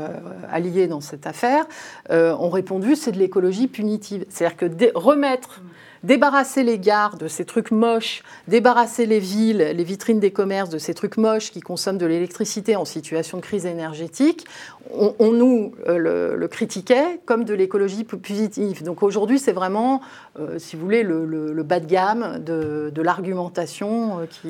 alliés dans cette affaire, ont répondu c'est de l'écologie punitive. C'est-à-dire que remettre débarrasser les gares de ces trucs moches, débarrasser les villes, les vitrines des commerces de ces trucs moches qui consomment de l'électricité en situation de crise énergétique, on, nous euh, le, critiquait comme de l'écologie positive. Donc aujourd'hui, c'est vraiment, euh, si vous voulez, le, bas de gamme de, l'argumentation euh, qui,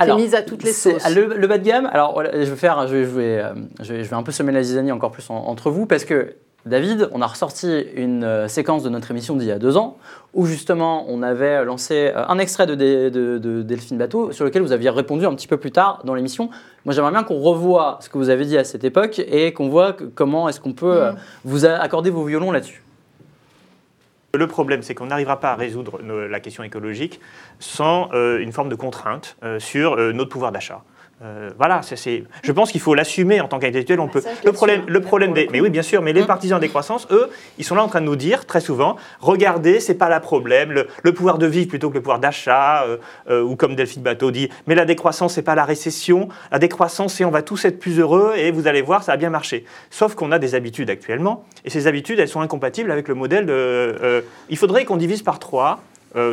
est mise à toutes les sauces. Le, bas de gamme, alors je vais, faire, je vais, je vais, un peu semer la zizanie encore plus entre vous, parce que David, on a ressorti une euh, séquence de notre émission d'il y a deux ans où justement on avait lancé euh, un extrait de, Delphine Bateau sur lequel vous aviez répondu un petit peu plus tard dans l'émission. Moi j'aimerais bien qu'on revoie ce que vous avez dit à cette époque et qu'on voit comment est-ce qu'on peut euh, mm. vous accorder vos violons là-dessus. Le problème, c'est qu'on n'arrivera pas à résoudre la question écologique sans une forme de contrainte sur notre pouvoir d'achat. Euh, voilà, je pense qu'il faut l'assumer en tant qu'intellectuel. On peut. le problème, le problème des, mais oui, bien sûr, mais les partisans des croissances, eux, ils sont là en train de nous dire très souvent, regardez, c'est pas la problème, le, pouvoir de vivre plutôt que le pouvoir d'achat, euh, euh, ou comme Delphine Bateau dit, mais la décroissance, c'est pas la récession, la décroissance, c'est on va tous être plus heureux et vous allez voir, ça a bien marché. Sauf qu'on a des habitudes actuellement, et ces habitudes, elles sont incompatibles avec le modèle de. il faudrait qu'on divise par trois.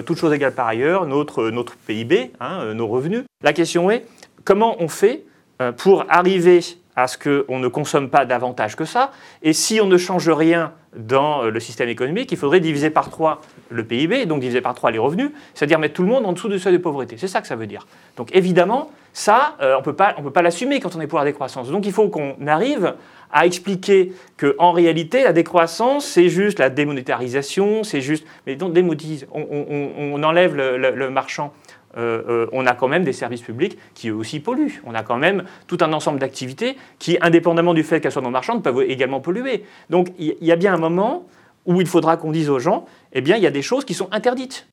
toutes choses égales par ailleurs, notre, notre PIB, hein, nos revenus. La question est, comment on fait euh, pour arriver à ce qu'on ne consomme pas davantage que ça? Et si on ne change rien dans euh, le système économique, il faudrait diviser par trois le PIB, donc diviser par trois les revenus, c'est-à-dire mettre tout le monde en dessous du seuil de pauvreté. C'est ça que ça veut dire. Donc évidemment, ça, euh, on ne peut pas l'assumer quand on est pour la décroissance. Donc il faut qu'on arrive à expliquer qu'en réalité, la décroissance, c'est juste la démonétarisation, c'est juste... Mais donc, démonétise, on, enlève le marchand euh, euh, on a quand même des services publics qui eux aussi polluent. On a quand même tout un ensemble d'activités qui, indépendamment du fait qu'elles soient non marchandes, peuvent également polluer. Donc il y, a bien un moment où il faudra qu'on dise aux gens, eh bien, il y a des choses qui sont interdites.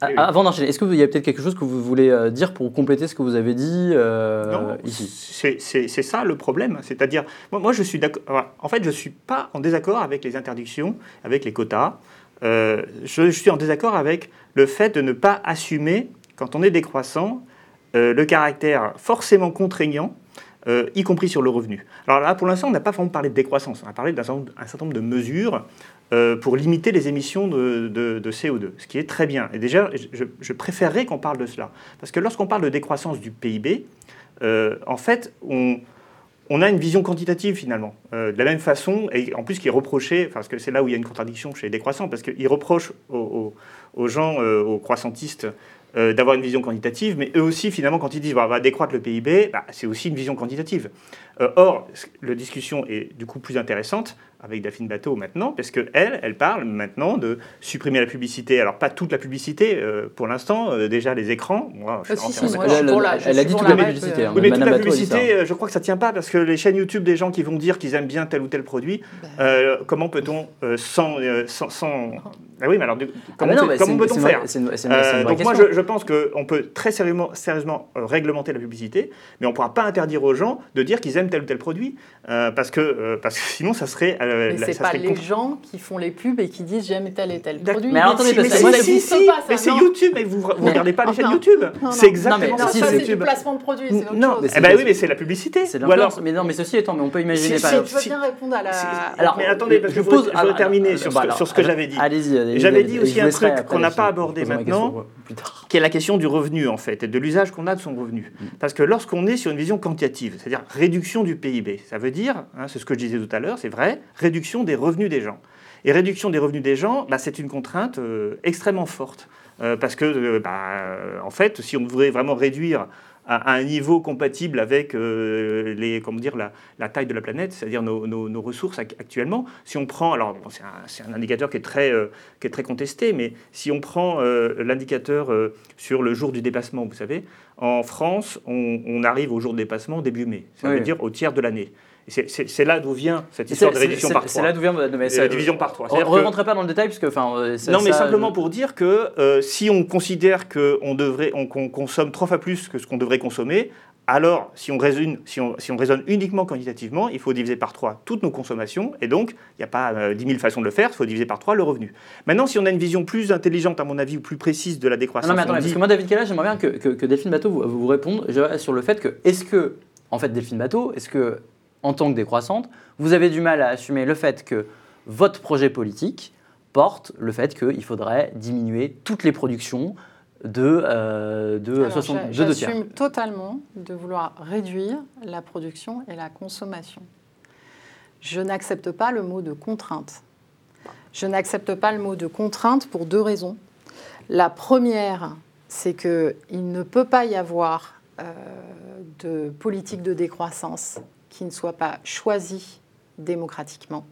Ah, avant d'enchaîner, est-ce qu'il y a peut-être quelque chose que vous voulez euh, dire pour compléter ce que vous avez dit non, ici? C'est ça le problème. C'est-à-dire, moi, je suis d'accord. En fait, je ne suis pas en désaccord avec les interdictions, avec les quotas. Euh, je, suis en désaccord avec le fait de ne pas assumer, quand on est décroissant, euh, le caractère forcément contraignant, euh, y compris sur le revenu. Alors là, pour l'instant, on n'a pas vraiment parlé de décroissance, on a parlé d'un certain nombre de mesures pour limiter les émissions de, CO2, ce qui est très bien. Et déjà, je, je préférerais qu'on parle de cela. Parce que lorsqu'on parle de décroissance du PIB, en fait, on, on a une vision quantitative finalement. Euh, de la même façon, et en plus qui est reproché, parce que c'est là où il y a une contradiction chez les décroissants, parce qu'ils reprochent aux, gens, euh, aux croissantistes, euh, d'avoir une vision quantitative, mais eux aussi, finalement, quand ils disent bah, on va décroître le PIB, bah, c'est aussi une vision quantitative. Or, la discussion est du coup plus intéressante avec Daphine Bateau maintenant, parce qu'elle, elle parle maintenant de supprimer la publicité. Alors, pas toute la publicité euh, pour l'instant, euh, déjà les écrans. Moi, je suis elle, a dit toute la publicité. Hein, oui, mais toute la publicité, euh, je crois que ça ne tient pas, parce que les chaînes YouTube des gens qui vont dire qu'ils aiment bien tel ou tel produit, ben. comment peut-on sans, sans, ah oui, mais alors comment, ah peut-on faire Donc moi, je, pense qu'on peut très sérieusement, sérieusement réglementer la publicité, mais on ne pourra pas interdire aux gens de dire qu'ils aiment tel ou tel produit, parce, que, parce que sinon, ça serait euh, mais c'est pas les gens qui font les pubs et qui disent j'aime tel et tel produit. Mais attendez, mais c'est YouTube, mais vous ne regardez pas les chaînes YouTube. C'est exactement ça. C'est du placement de produit, c'est autre chose. Eh ben oui, mais c'est la publicité. Ou alors, mais non, mais ceci étant, mais on peut imaginer. Si tu veux bien répondre à la. Alors, mais attendez, je pose. Je veux terminer sur ce que j'avais dit. Allez-y. J'avais dit aussi un truc qu'on n'a pas abordé maintenant, qui est la question du revenu en fait et de l'usage qu'on a de son revenu. Mm. Parce que lorsqu'on est sur une vision quantitative, c'est-à-dire réduction du PIB, ça veut dire, hein, c'est ce que je disais tout à l'heure, c'est vrai, réduction des revenus des gens. Et réduction des revenus des gens, bah, c'est une contrainte euh, extrêmement forte. Euh, parce que, euh, bah, en fait, si on voudrait vraiment réduire à, un niveau compatible avec les, comment dire, la, taille de la planète, c'est-à-dire nos, ressources actuellement, si on prend, alors c'est un, indicateur qui est, très, qui est très contesté, mais si on prend l'indicateur sur le jour du dépassement, vous savez, en France, on, arrive au jour de dépassement début mai, ça veut dire au tiers de l'année. C'est là d'où vient cette histoire de réduction par trois. C'est là d'où vient la division par trois. On ne rentre pas dans le détail puisque, enfin, euh, non, mais simplement pour dire que euh, si on considère qu'on devrait, qu'on consomme trois fois plus que ce qu'on devrait consommer, alors, si on, raisonne, si, on, si on, raisonne, uniquement quantitativement, il faut diviser par 3 toutes nos consommations, et donc il n'y a pas euh, 10 000 façons de le faire, il faut diviser par 3 le revenu. Maintenant, si on a une vision plus intelligente, à mon avis, ou plus précise de la décroissance... Non, mais attendez, parce que moi, David Kella, j'aimerais bien que, que, que, Delphine Bateau vous, vous réponde sur le fait que, est-ce que, en fait, Delphine Bateau, est-ce que, en tant que décroissante, vous avez du mal à assumer le fait que votre projet politique porte le fait qu'il faudrait diminuer toutes les productions de, euh, de Alors, 62 j'a- de tiers. J'assume totalement de vouloir réduire la production et la consommation. Je n'accepte pas le mot de contrainte. Je n'accepte pas le mot de contrainte pour deux raisons. La première, c'est qu'il ne peut pas y avoir euh, de politique de décroissance qui ne soit pas choisie démocratiquement.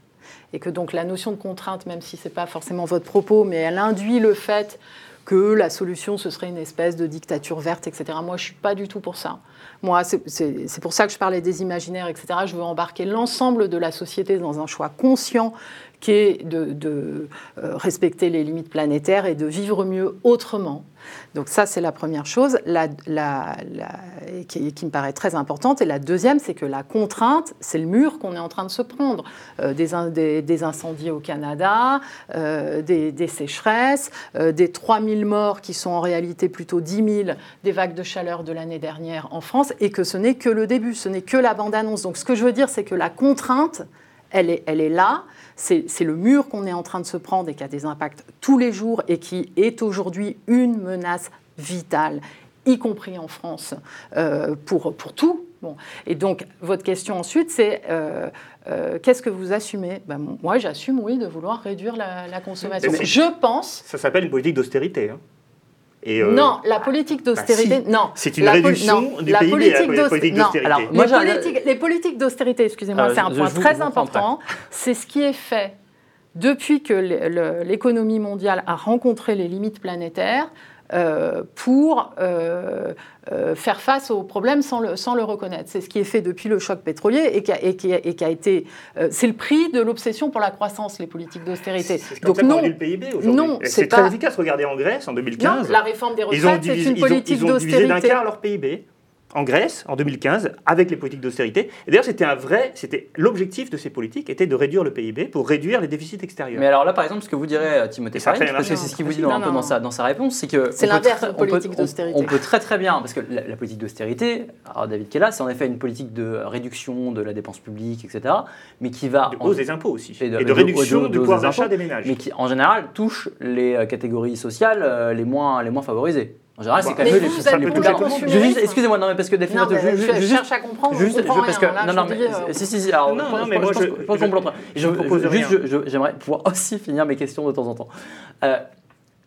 Et que donc la notion de contrainte, même si ce n'est pas forcément votre propos, mais elle induit le fait que la solution, ce serait une espèce de dictature verte, etc. Moi, je ne suis pas du tout pour ça. Moi, c'est pour ça que je parlais des imaginaires, etc. Je veux embarquer l'ensemble de la société dans un choix conscient qui est de, euh, respecter les limites planétaires et de vivre mieux autrement. Donc ça, c'est la première chose, la, qui, me paraît très importante. Et la deuxième, c'est que la contrainte, c'est le mur qu'on est en train de se prendre. Euh, des, in- des- des incendies au Canada, euh, des, des sécheresses, euh, des 3000 morts qui sont en réalité plutôt 10 000 des vagues de chaleur de l'année dernière en France, et que ce n'est que le début, ce n'est que la bande-annonce. Donc ce que je veux dire, c'est que la contrainte, elle est, elle est là. C'est le mur qu'on est en train de se prendre et qui a des impacts tous les jours et qui est aujourd'hui une menace vitale, y compris en France, euh, pour, pour tout. Bon. Et donc, votre question ensuite, c'est euh, euh, qu'est-ce que vous assumez? Ben, Moi, j'assume, oui, de vouloir réduire la, la consommation. Je pense. Ça s'appelle une politique d'austérité. hein. Et, euh, non, la politique d'austérité, bah, si. non. C'est une La réduction non, du la PIB, la politique politique d'austérité. d'austérité. Alors, les, moi, politiques, les politiques d'austérité, excusez-moi, Alors, c'est un point vous- très vous important. C'est ce qui est fait depuis que l'économie mondiale a rencontré les limites planétaires pour euh, euh, faire face aux problèmes sans le, sans le reconnaître. C'est ce qui est fait depuis le choc pétrolier et qui a, et qui a- et qui a été... euh, c'est le prix de l'obsession pour la croissance, les politiques d'austérité. Donc non, le PIB non, c'est très pas- efficace. Regardez en Grèce, en non, 2015. la réforme des retraites, c'est une ils politique ils ont divisé d'un d'austérité. quart leur PIB en Grèce en 2015 avec les politiques d'austérité. Et d'ailleurs, c'était un vrai, c'était l'objectif de ces politiques était de réduire le PIB pour réduire les déficits extérieurs. Mais alors là, par exemple, ce que vous direz à Timothée fait parce que c'est ce qu'il vous dit non, un peu dans sa, dans sa réponse, c'est que C'est l'inverse de on peut- politique d'austérité. On, peut très très bien, parce que la, la politique d'austérité, alors David Kella, c'est en effet une politique de réduction de la dépense publique, etc., mais qui va de en- hausse des impôts aussi. Et Et de- de, de- réduction de- de du pouvoir d'achat des ménages. mais qui en général touche les euh, catégories sociales euh, les moins les moins favorisées. En général, c'est quand même Mais eux les plus Excusez-moi, non mais parce que je- je, je- je juste- cherche à comprendre. Juste, parce que là, non, non, mais euh, si, si, si, alors, Non, mais je moi, pense- je- je pense qu'on propose juste, rien. je- je- j'aimerais pouvoir aussi finir mes questions de temps en temps. Euh,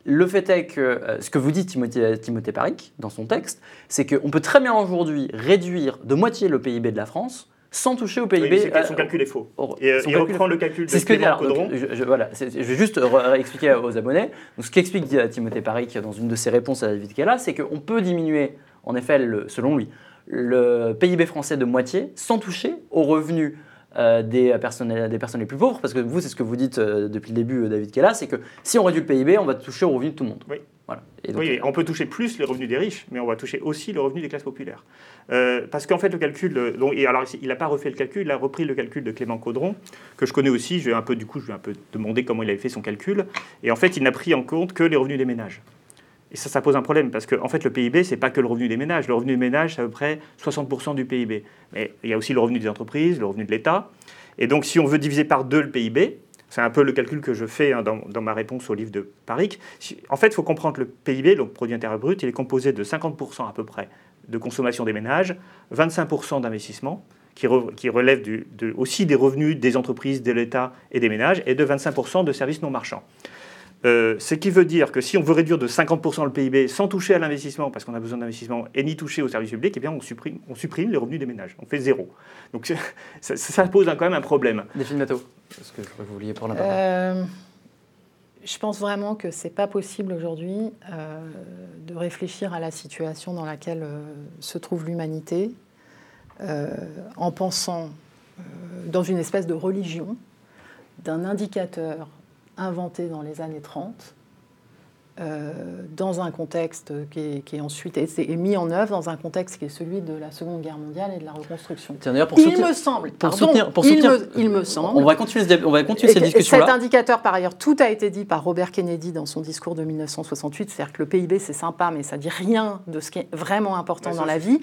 le fait est que euh, ce que vous dit Timothée, Timothée Paric dans son texte, c'est qu'on peut très bien aujourd'hui réduire de moitié le PIB de la France sans toucher au Oui, PIB. c'est- euh, son calcul est faux. au- Et euh, il reprend le calcul de ce que dit. Alors, donc, je, je- voilà, je vais juste réexpliquer aux abonnés. Donc, ce qu'explique euh, Timothée Paric dans une de ses réponses à David Kella, c'est qu'on peut diminuer, en effet, le- selon lui, le PIB français de moitié sans toucher aux revenus euh, des, personnes, des personnes les plus pauvres. Parce que vous, c'est ce que vous dites euh, depuis le début, euh, David Kella, c'est que si on réduit le PIB, on va toucher aux revenus de tout le monde. Oui. Voilà. Et donc, Oui, on peut toucher plus les revenus des riches, mais on va toucher aussi le revenu des classes populaires. Euh, parce qu'en fait, le calcul, euh, donc, et alors il n'a pas refait le calcul, il a repris le calcul de Clément Caudron, que je connais aussi. Je vais un peu, du coup, je vais un peu demander comment il avait fait son calcul. Et en fait, il n'a pris en compte que les revenus des ménages. Et ça, ça pose un problème, parce que en fait, le PIB, c'est pas que le revenu des ménages. Le revenu des ménages, c'est à peu près 60% du PIB. Mais il y a aussi le revenu des entreprises, le revenu de l'État. Et donc, si on veut diviser par deux le PIB, c'est un peu le calcul que je fais hein, dans, ma réponse au livre de Paric. Si- En fait, il faut comprendre que le PIB, le produit intérieur brut, il est composé de 50% à peu près de consommation des ménages, 25% d'investissement, qui, re- relève aussi des revenus des entreprises, de l'État et des ménages, et de 25% de services non marchands. Euh, ce qui veut dire que si on veut réduire de 50% le PIB sans toucher à l'investissement, parce qu'on a besoin d'investissement, et ni toucher aux services publics, eh bien on supprime, on supprime les revenus des ménages. On fait zéro. Donc ça, ça pose quand même un problème. Delphine Matteau, parce que je crois que vous vouliez prendre la parole? Euh, je pense vraiment que c'est pas possible aujourd'hui euh, de réfléchir à la situation dans laquelle euh, se trouve l'humanité euh, en pensant euh, dans une espèce de religion d'un indicateur inventé dans les années 30 euh, dans un contexte qui est, ensuite est, mis en œuvre dans un contexte qui est celui de la Seconde Guerre mondiale et de la reconstruction. pour il me semble, pour soutenir, pour il, me, il, me, semble. On va continuer, on va continuer cette discussion-là. Cet indicateur, par ailleurs, tout a été dit par Robert Kennedy dans son discours de 1968, c'est-à-dire que le PIB c'est sympa, mais ça dit rien de ce qui est vraiment important dans la vie.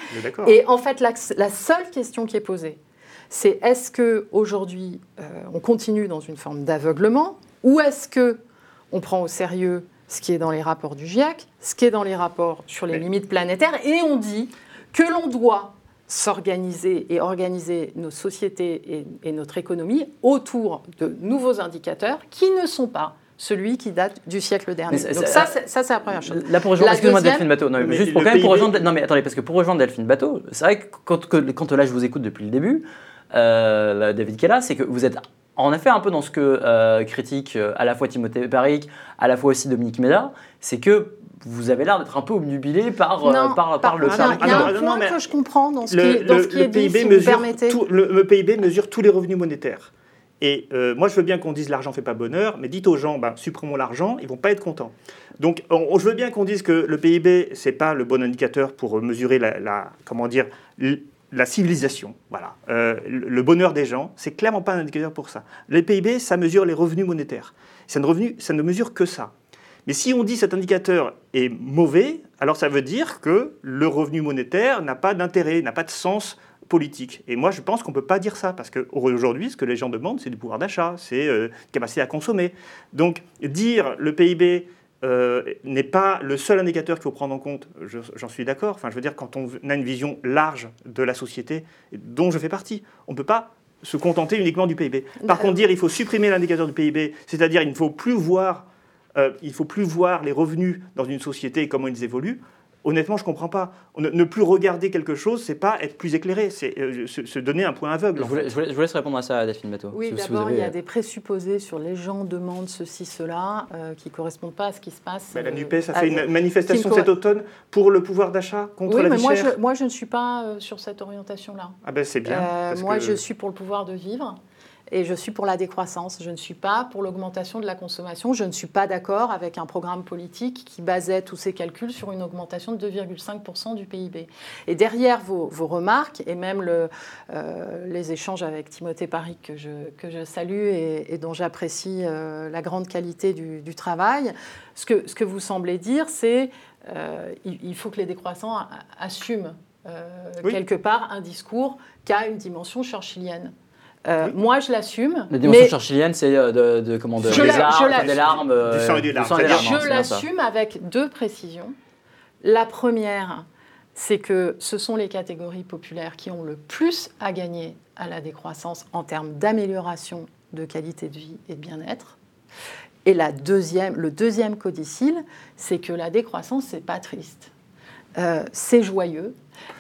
Et en fait, la, la, seule question qui est posée, c'est est-ce que aujourd'hui euh, on continue dans une forme d'aveuglement ou est-ce que on prend au sérieux ce qui est dans les rapports du GIEC, ce qui est dans les rapports sur les limites planétaires, et on dit que l'on doit s'organiser et organiser nos sociétés et, notre économie autour de nouveaux indicateurs qui ne sont pas celui qui date du siècle dernier. Donc ça, c'est la première chose. Là, pour rejoindre, excusez-moi Delphine Bateau, non, mais juste pour, quand même, pour rejoindre, non mais attendez, parce que pour rejoindre Delphine Bateau, c'est vrai que quand, quand, là je vous écoute depuis le début, euh, David Kella, c'est que vous êtes en effet un peu dans ce que euh, critique euh, à la fois Timothée Paric, à la fois aussi Dominique Méda, c'est que vous avez l'air d'être un peu obnubilé par, euh, par, par, le... Il y a, il y a un point que je comprends dans ce qui, est, dans ce qui est dit, si mesure Tout, le, PIB mesure tous les revenus monétaires. Et moi, je veux bien qu'on dise l'argent ne fait pas bonheur, mais dites aux gens, ben, supprimons l'argent, ils vont pas être contents. Donc, je veux bien qu'on dise que le PIB, c'est pas le bon indicateur pour mesurer la, la comment dire, la civilisation, voilà, euh, le bonheur des gens, c'est clairement pas un indicateur pour ça. Le PIB, ça mesure les revenus monétaires. Ça ne, revenu, ça ne mesure que ça. Mais si on dit cet indicateur est mauvais, alors ça veut dire que le revenu monétaire n'a pas d'intérêt, n'a pas de sens politique. Et moi, je pense qu'on ne peut pas dire ça, parce qu'aujourd'hui, ce que les gens demandent, c'est du pouvoir d'achat, c'est euh, capacité à consommer. Donc, dire le PIB euh, n'est pas le seul indicateur qu'il faut prendre en compte, j'en suis d'accord. Enfin, je veux dire, quand on a une vision large de la société, dont je fais partie, on ne peut pas se contenter uniquement du PIB. Par contre, dire il faut supprimer l'indicateur du PIB, c'est-à-dire il ne faut plus voir, euh, il faut plus voir les revenus dans une société et comment ils évoluent, honnêtement, je ne comprends pas. Ne, plus regarder quelque chose, c'est pas être plus éclairé, c'est euh, se, donner un point aveugle. Je vous, laisse, répondre à ça, Delphine Bateau. Oui, d'abord, il y a des présupposés sur les gens demandent ceci, cela, euh, qui ne correspondent pas à ce qui se passe. la euh, NUPES a fait une manifestation cet automne pour le pouvoir d'achat contre oui, la mais vie moi, Je, moi, je ne suis pas sur cette orientation-là. Ah ben c'est bien. moi, je suis pour le pouvoir de vivre et je suis pour la décroissance. Je ne suis pas pour l'augmentation de la consommation. Je ne suis pas d'accord avec un programme politique qui basait tous ses calculs sur une augmentation de 2,5% du PIB. Et derrière vos, remarques, et même le, euh, les échanges avec Timothée Paris, que je, que je salue et, dont j'apprécie euh, la grande qualité du, travail, ce que, ce que vous semblez dire, c'est qu'il euh, il faut que les décroissants assument quelque part un discours qui a une dimension churchillienne. Euh, moi, je l'assume. La dimension churchillienne, c'est euh, de, de, comment, de, des, armes, des larmes. Euh, du sang et des larmes. Je l'assume avec deux précisions. La première, c'est que ce sont les catégories populaires qui ont le plus à gagner à la décroissance en termes d'amélioration de qualité de vie et de bien-être. Et la deuxième, le deuxième codicile, c'est que la décroissance, c'est pas triste. c'est joyeux,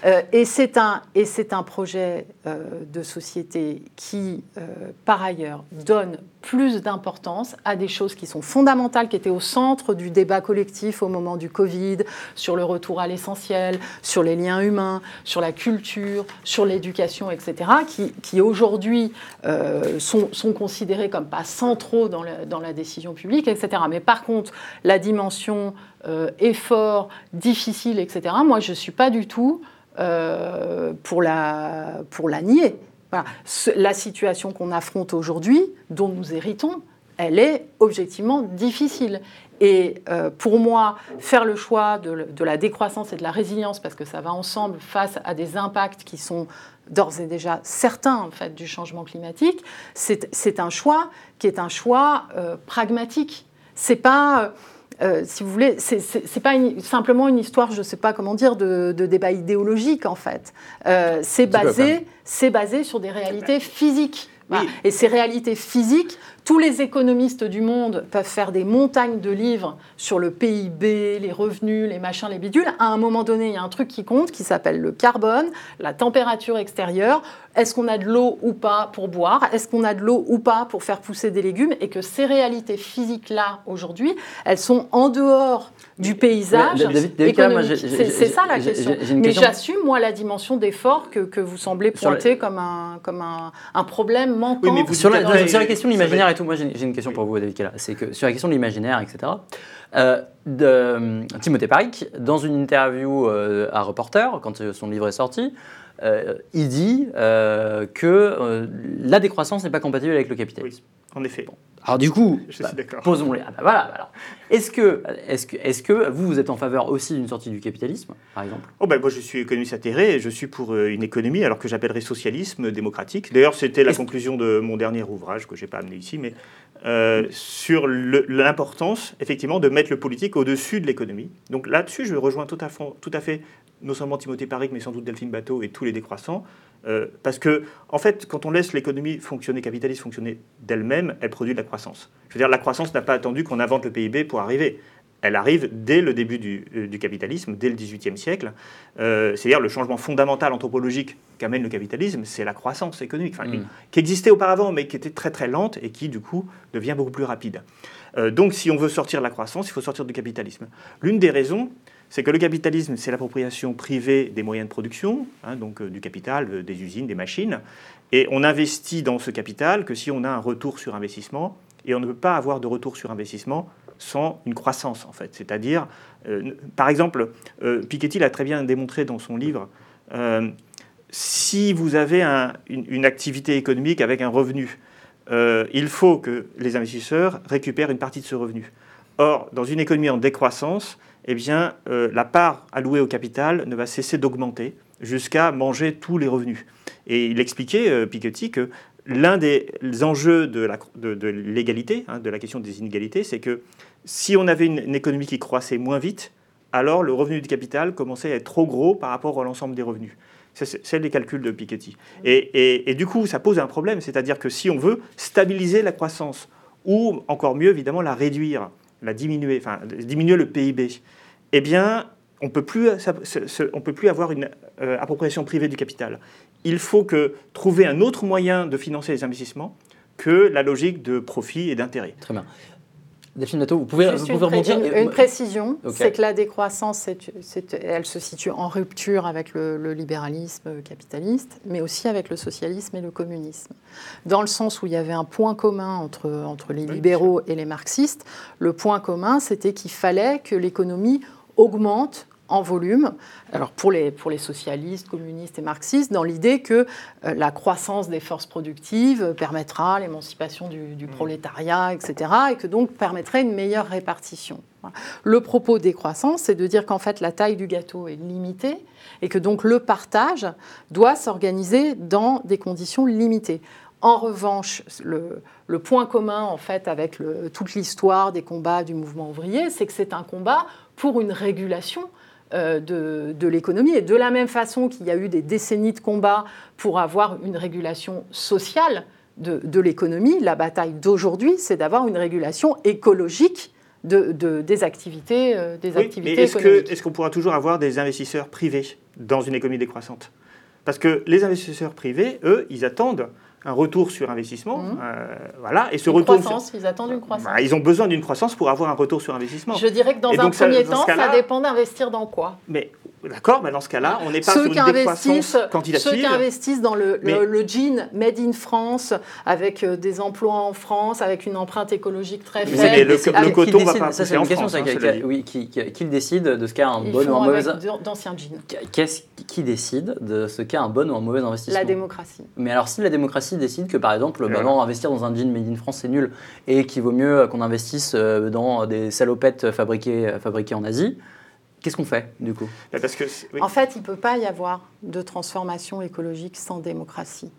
euh, et c'est un, un, projet euh, de société qui, euh, par ailleurs, donne plus d'importance à des choses qui sont fondamentales, qui étaient au centre du débat collectif au moment du Covid, sur le retour à l'essentiel, sur les liens humains, sur la culture, sur l'éducation, etc., qui, aujourd'hui sont, sont, considérés comme pas centraux dans, dans, la décision publique, etc. Mais par contre, la dimension effort, difficile, etc., moi, je ne suis pas du tout euh, pour, la, pour la nier. La situation qu'on affronte aujourd'hui, dont nous héritons, elle est objectivement difficile. Et euh, pour moi, faire le choix de, la décroissance et de la résilience, parce que ça va ensemble face à des impacts qui sont d'ores et déjà certains en fait, du changement climatique, c'est un choix qui est un choix euh, pragmatique. C'est pas euh, si vous voulez, c'est n'est pas simplement une histoire, je ne sais pas comment dire, de, débat idéologique en fait. Euh, c'est basé, basé sur des réalités physiques. Et ces réalités physiques, tous les économistes du monde peuvent faire des montagnes de livres sur le PIB, les revenus, les machins, les bidules. À un moment donné, il y a un truc qui compte qui s'appelle le carbone, la température extérieure. Est-ce qu'on a de l'eau ou pas pour boire? Est-ce qu'on a de l'eau ou pas pour faire pousser des légumes? Et que ces réalités physiques-là, aujourd'hui, elles sont en dehors du paysage économique. C'est ça la question. Mais j'assume, moi, la dimension d'effort que, que, vous semblez pointer comme, un, comme un, un, problème manquant. sur, la, question de l'imaginaire et tout, moi j'ai une question pour vous, David Kella. C'est que sur la question de l'imaginaire, etc., euh, de, Timothée Paric, dans une interview euh, à Reporter, quand son livre est sorti, il dit que la décroissance n'est pas compatible avec le capitalisme. Oui, en effet. Alors du coup, d'accord. posons-les. Ah, bah, voilà. Alors, est-ce que, est-ce que, est-ce que vous, vous êtes en faveur aussi d'une sortie du capitalisme, par exemple? Oh ben moi, je suis économiste atterré et je suis pour euh, une économie, alors que j'appellerais socialisme démocratique. D'ailleurs, c'était la conclusion de mon dernier ouvrage que j'ai pas amené ici, mais euh, sur l'importance, effectivement, de mettre le politique au-dessus de l'économie. Donc là-dessus, je rejoins tout à, fait, tout à fait non seulement Timothée Paric, mais sans doute Delphine Bateau et tous les décroissants. Euh, parce que, en fait, quand on laisse l'économie fonctionner, capitaliste fonctionner d'elle-même, elle produit de la croissance. Je veux dire, la croissance n'a pas attendu qu'on invente le PIB pour arriver. Elle arrive dès le début du, euh, capitalisme, dès le XVIIIe siècle. Euh, c'est-à-dire le changement fondamental anthropologique qu'amène le capitalisme, c'est la croissance économique, mm. qui existait auparavant, mais qui était très très lente et qui, du coup, devient beaucoup plus rapide. donc, si on veut sortir de la croissance, il faut sortir du capitalisme. L'une des raisons, c'est que le capitalisme, c'est l'appropriation privée des moyens de production, hein, donc euh, du capital, euh, des usines, des machines, et on investit dans ce capital que si on a un retour sur investissement, et on ne peut pas avoir de retour sur investissement sans une croissance, en fait. C'est-à-dire, euh, par exemple, Piketty l'a très bien démontré dans son livre, si vous avez une, une, activité économique avec un revenu, il faut que les investisseurs récupèrent une partie de ce revenu. Or, dans une économie en décroissance, eh bien, euh, la part allouée au capital ne va cesser d'augmenter jusqu'à manger tous les revenus. Et il expliquait, euh, Piketty, que l'un des enjeux de, l'égalité, hein, de la question des inégalités, c'est que si on avait une, économie qui croissait moins vite, alors le revenu du capital commençait à être trop gros par rapport à l'ensemble des revenus. C'est les calculs de Piketty. Et, et, du coup, ça pose un problème, c'est-à-dire que si on veut stabiliser la croissance, ou encore mieux, évidemment, la réduire, la diminuer, le PIB, eh bien, on ne peut plus avoir une euh, appropriation privée du capital. Il faut que, trouver un autre moyen de financer les investissements que la logique de profit et d'intérêt. Très bien. Delphine Nato, vous pouvez, vous pouvez rebondir Une, une précision, c'est que la décroissance, elle se situe en rupture avec le, libéralisme capitaliste, mais aussi avec le socialisme et le communisme. Dans le sens où il y avait un point commun entre, entre les libéraux et les marxistes, le point commun, c'était qu'il fallait que l'économie augmente en volume, alors pour les, pour les socialistes, communistes et marxistes, dans l'idée que euh, la croissance des forces productives permettra l'émancipation du, mmh. prolétariat, etc., et que donc permettrait une meilleure répartition. Le propos des croissances, c'est de dire qu'en fait la taille du gâteau est limitée et que donc le partage doit s'organiser dans des conditions limitées. En revanche, le, le, point commun en fait avec le, toute l'histoire des combats du mouvement ouvrier, c'est que c'est un combat pour une régulation euh, de, l'économie. Et de la même façon qu'il y a eu des décennies de combats pour avoir une régulation sociale de, l'économie, la bataille d'aujourd'hui, c'est d'avoir une régulation écologique de, des activités, euh, des activités est-ce économiques. est-ce qu'on pourra toujours avoir des investisseurs privés dans une économie décroissante? Parce que les investisseurs privés, eux, ils attendent un retour sur investissement. Mmh. Euh, voilà, et ce une retour. Croissance, ils attendent une croissance. Bah, ils ont besoin d'une croissance pour avoir un retour sur investissement. Je dirais que dans un premier temps, ça dépend d'investir dans quoi. Mais D'accord, mais dans ce cas-là, on n'est pas sur une décroissance quantitative. Ceux qui investissent dans le, le, jean made in France, avec euh, des emplois en France, avec une empreinte écologique très faible. Mais le, le coton va pas Ça, c'est une question, c'est hein, oui, qui, qui, décide de ce qu'a un bon ou un mauvais... d'anciens jeans. Qui décide de ce qu'est un bon ou un mauvais investissement? La démocratie. Mais alors, si la démocratie décide que, par exemple, bah investir dans un jean made in France, c'est nul, et qu'il vaut mieux qu'on investisse euh, dans des salopettes fabriquées, fabriquées en Asie, Qu'est-ce qu'on fait du coup? Bah, Parce que, En fait, il ne peut pas y avoir de transformation écologique sans démocratie.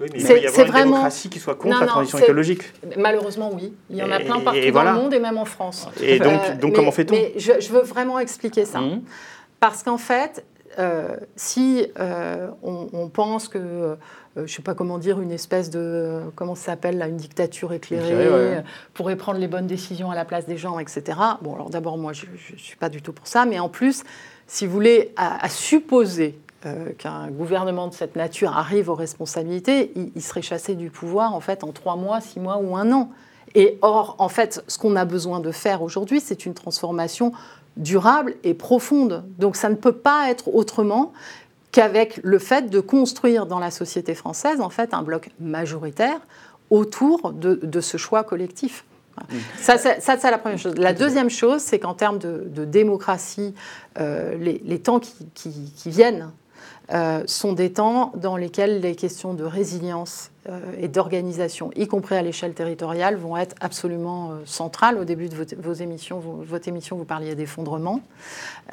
Oui, mais il peut y avoir une démocratie qui soit contre la transition écologique. Malheureusement, oui. Il y en a plein partout dans le monde et même en France. Et donc, euh, donc comment fait-on? Mais je, veux vraiment expliquer ça. Mmh. Parce qu'en fait, euh, si euh, on, pense que euh, je ne sais pas comment dire, une espèce de, comment ça s'appelle, là, une dictature éclairée, pourrait prendre les bonnes décisions à la place des gens, etc. Bon, alors d'abord, moi, je ne suis pas du tout pour ça, mais en plus, si vous voulez, à, supposer qu'un gouvernement de cette nature arrive aux responsabilités, il, serait chassé du pouvoir, en fait, en trois mois, six mois ou un an. Et or, en fait, ce qu'on a besoin de faire aujourd'hui, c'est une transformation durable et profonde. Donc ça ne peut pas être autrement qu'avec le fait de construire dans la société française en fait un bloc majoritaire autour de, ce choix collectif. Ça, c'est la première chose. La deuxième chose, c'est qu'en termes de, démocratie, les, temps qui, viennent sont des temps dans lesquels les questions de résilience euh, et d'organisation, y compris à l'échelle territoriale, vont être absolument euh, centrales. Au début de vos, émissions, votre émission, vous parliez d'effondrement.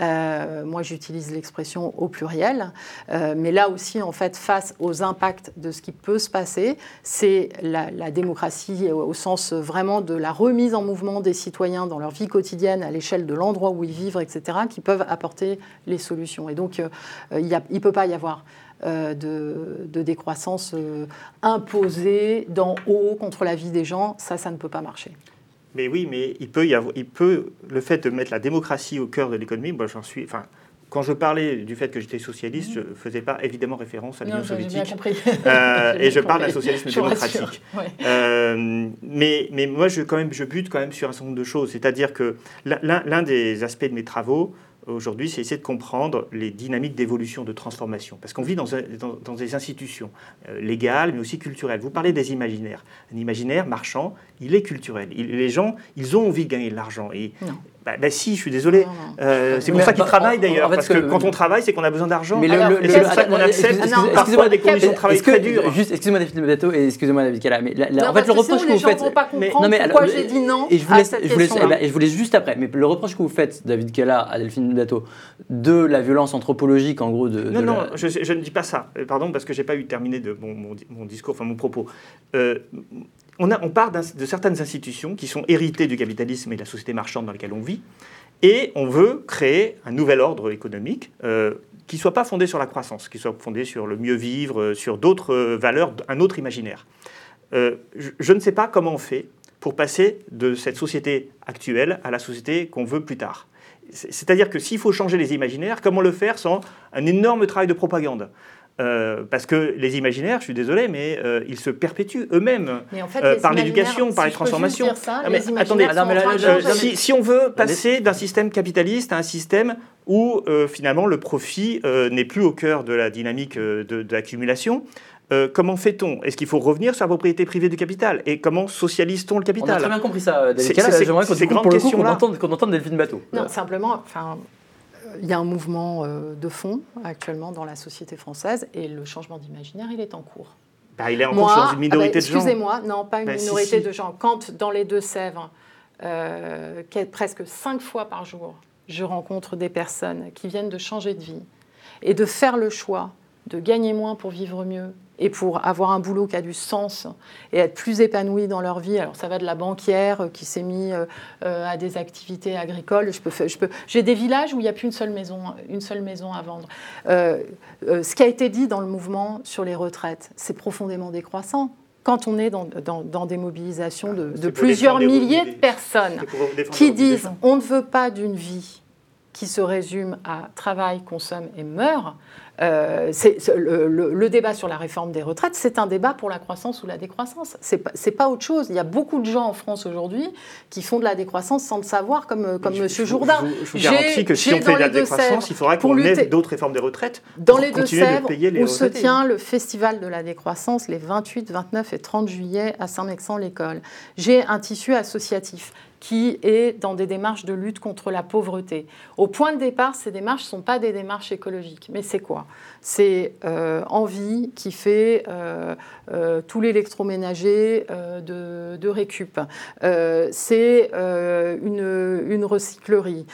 Euh, moi, j'utilise l'expression au pluriel. mais là aussi, en fait, face aux impacts de ce qui peut se passer, c'est la, démocratie au sens vraiment de la remise en mouvement des citoyens dans leur vie quotidienne à l'échelle de l'endroit où ils vivent, etc., qui peuvent apporter les solutions. Et donc, il ne peut pas y avoir euh, de, décroissance euh, imposée d'en haut contre la vie des gens, ça, ça ne peut pas marcher. Mais oui, mais il peut y avoir, il peut, le fait de mettre la démocratie au cœur de l'économie, moi j'en suis, enfin, quand je parlais du fait que j'étais socialiste, je ne faisais pas évidemment référence à l'Union soviétique. Euh, et je parle d'un socialisme démocratique. mais, mais moi, je, quand même, je bute quand même sur un certain nombre de choses. C'est-à-dire que l'un des aspects de mes travaux, aujourd'hui, c'est essayer de comprendre les dynamiques d'évolution, de transformation. Parce qu'on vit dans, des institutions euh, légales, mais aussi culturelles. Vous parlez des imaginaires. Un imaginaire marchand, il est culturel. les gens, ils ont envie de gagner de l'argent. Bah, bah, si, je suis désolé. Euh, c'est pour ça qu'ils travaillent d'ailleurs. parce que, quand on travaille, c'est qu'on a besoin d'argent. Mais le, et c'est pour ça qu'on accepte parfois des conditions de travail très dures. Juste, excusez-moi David Bateau et excusez-moi David Kala. Mais en fait, le reproche que vous faites. Mais, non, mais pourquoi j'ai dit non et je vous laisse, je, vous laisse, eh ben, je vous laisse juste après. Mais le reproche que vous faites, David Kala, à Delphine Bateau, de la violence anthropologique, en gros. De, non, non, je, ne dis pas ça. Euh, pardon, parce que j'ai pas eu terminé de mon, discours, enfin mon propos. On, part de certaines institutions qui sont héritées du capitalisme et de la société marchande dans laquelle on vit. Et on veut créer un nouvel ordre économique euh, qui ne soit pas fondé sur la croissance, qui soit fondé sur le mieux vivre, euh, sur d'autres euh, valeurs, un autre imaginaire. je, ne sais pas comment on fait pour passer de cette société actuelle à la société qu'on veut plus tard. C'est-à-dire que s'il faut changer les imaginaires, comment le faire sans un énorme travail de propagande? Euh, parce que les imaginaires, je suis désolé, mais euh, ils se perpétuent eux-mêmes. Euh, par l'éducation, par les transformations. attendez, si, on veut passer d'un système capitaliste à un système où finalement le profit n'est plus au cœur de la dynamique de, l'accumulation, comment fait-on? Est-ce qu'il faut revenir sur la propriété privée du capital? Et comment socialise-t-on le capital On a très bien compris ça, David J'aimerais qu'on entende, qu entende Delphine Bateau. Non, simplement, enfin, il y a un mouvement euh, de fond actuellement dans la société française et le changement d'imaginaire, il est en cours. Bah, il est en cours sur une minorité de gens. Excusez-moi, non, pas une bah, minorité de gens. Quand dans les Deux-Sèvres, euh, presque cinq fois par jour, je rencontre des personnes qui viennent de changer de vie et de faire le choix de gagner moins pour vivre mieux et pour avoir un boulot qui a du sens et être plus épanoui dans leur vie. Alors ça va de la banquière qui s'est mise euh, euh, à des activités agricoles. Je peux, je peux, j'ai des villages où il n'y a plus une seule maison, une seule maison à vendre. Euh, ce qui a été dit dans le mouvement sur les retraites, c'est profondément décroissant quand on est dans, dans, des mobilisations de, de plusieurs milliers de personnes qui disent on ne veut pas d'une vie qui se résume à travail, consomme et meurt, euh, le, débat sur la réforme des retraites, c'est un débat pour la croissance ou la décroissance. C'est pas, pas autre chose. Il y a beaucoup de gens en France aujourd'hui qui font de la décroissance sans le savoir, comme, comme M. Jourdain. Je, vous garantis que si on fait de la décroissance, il faudra qu'on ait d'autres réformes des retraites. Dans les Deux-Sèvres, où se tient le Festival de la décroissance les 28, 29 et 30 juillet à Saint-Mexan-l'École, j'ai un tissu associatif qui est dans des démarches de lutte contre la pauvreté. Au point de départ, ces démarches ne sont pas des démarches écologiques. Mais c'est quoi? C'est euh, Envie qui fait euh, euh, tout l'électroménager de, récup. c'est une, une, recyclerie.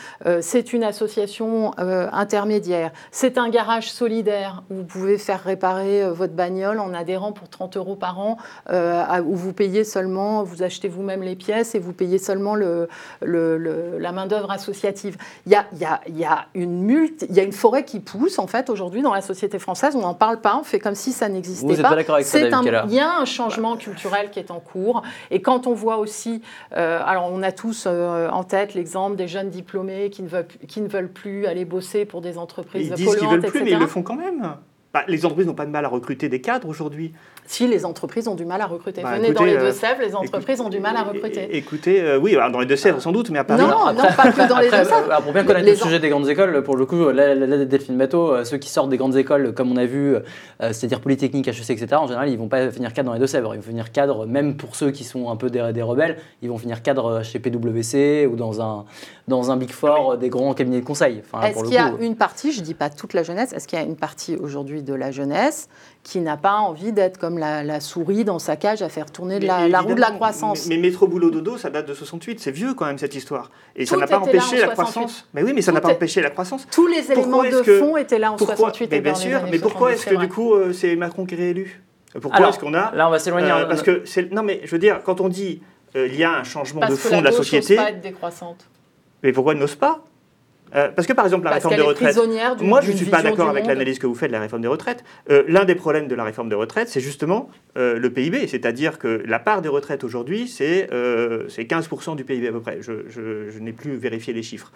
c'est une association intermédiaire. C'est un garage solidaire où vous pouvez faire réparer votre bagnole en adhérant pour 30 euros par an, où vous payez seulement, vous achetez vous-même les pièces et vous payez seulement le, la main-d'œuvre associative. Il y a, une forêt qui pousse, en fait, aujourd'hui, dans la société française. On n'en parle pas, on fait comme si ça n'existait pas. pas C'est un, il y a un changement culturel qui est en cours. Et quand on voit aussi, euh, alors on a tous euh, en tête l'exemple des jeunes diplômés qui ne, veulent, qui ne veulent plus aller bosser pour des entreprises ils disent qu'ils veulent plus, mais ils le font quand même. Bah, les entreprises n'ont pas de mal à recruter des cadres aujourd'hui. Si les entreprises ont du mal à recruter. Bah, Venez écoutez, dans les euh, Deux-Sèvres, les entreprises ont du mal à recruter. Écoutez, euh, oui, alors dans les Deux-Sèvres sans doute, mais à Paris. Non, non, pas que dans les Après, Deux-Sèvres. euh, Pour bien connaître Les le en- sujet des grandes écoles, pour le coup, là, là, là, Delphine Bateau, euh, ceux qui sortent des grandes écoles, comme on a vu, euh, c'est-à-dire Polytechnique, HEC, etc., en général, ils vont pas finir cadre dans les Deux-Sèvres. Ils vont finir cadre, même pour ceux qui sont un peu des, des rebelles, ils vont finir cadre chez PwC ou dans un, dans un Big Four euh, des grands cabinets de conseil. Enfin, Est-ce qu'il y a une partie, je ne dis pas toute la jeunesse, est-ce qu'il y a une partie aujourd'hui de la jeunesse qui n'a pas envie d'être comme la, la souris dans sa cage à faire tourner de la, la roue de la croissance Mais, mais métro boulot dodo, ça date de 68, c'est vieux quand même cette histoire. Et ça n'a pas empêché la 68. croissance. Mais oui, mais ça n'a pas empêché la croissance. Tous les éléments de que- fond étaient là en Pourquoi 68 mais et bien sûr, mais pourquoi 70, est-ce que du coup euh, c'est Macron qui est réélu? Pourquoi est-ce qu'on a là, on va s'éloigner. euh, Parce que c'est non mais je veux dire quand on dit euh, il y a un changement Parce de que fond de la société, n'ose pas être décroissante. mais pourquoi elle n'ose pas? Euh, Parce que par exemple la Parce réforme qu'elle de est retraite. prisonnière d'une Moi, je ne suis pas d'accord avec l'analyse que vous faites de la réforme des retraites. Euh, L'un des problèmes de la réforme des retraites, c'est justement euh, le PIB, c'est-à-dire que la part des retraites aujourd'hui, c'est euh, c'est 15% du PIB à peu près. Je, je- je n'ai plus vérifié les chiffres.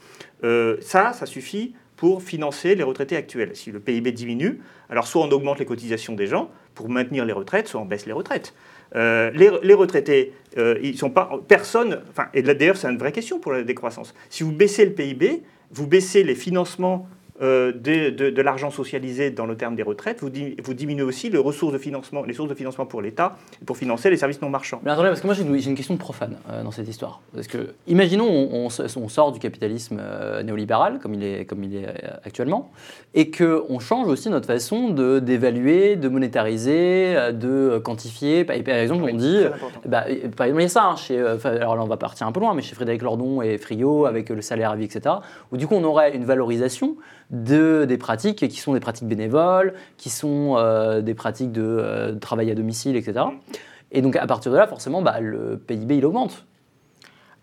Ça, ça suffit pour financer les retraités actuels. Si le PIB diminue, alors soit on augmente les cotisations des gens pour maintenir les retraites, soit on baisse les retraites. Euh, les, les retraités, euh, ils sont pas personne. Enfin, et d'ailleurs, c'est une vraie question pour la décroissance. Si vous baissez le PIB, vous baissez les financements euh, de, de- de l'argent socialisé dans le terme des retraites, vous, di- vous diminuez aussi les ressources de financement, les sources de financement pour l'État pour financer les services non marchands. Mais attendez, parce que moi j'ai une, question profane euh, dans cette histoire. Parce que, imaginons, on, on on sort du capitalisme euh, néolibéral, comme il est, comme il est actuellement, et qu'on change aussi notre façon d'évaluer, de, monétariser, de quantifier. Par, par exemple, on dit. Bah, par exemple, il y a ça, hein, chez, alors là on va partir un peu loin, mais chez Frédéric Lordon et Frigo, avec le salaire à vie, etc., où du coup on aurait une valorisation de, des pratiques qui sont des pratiques bénévoles, qui sont euh, des pratiques de euh, travail à domicile, etc. Et donc à partir de là, forcément, bah, le PIB il augmente.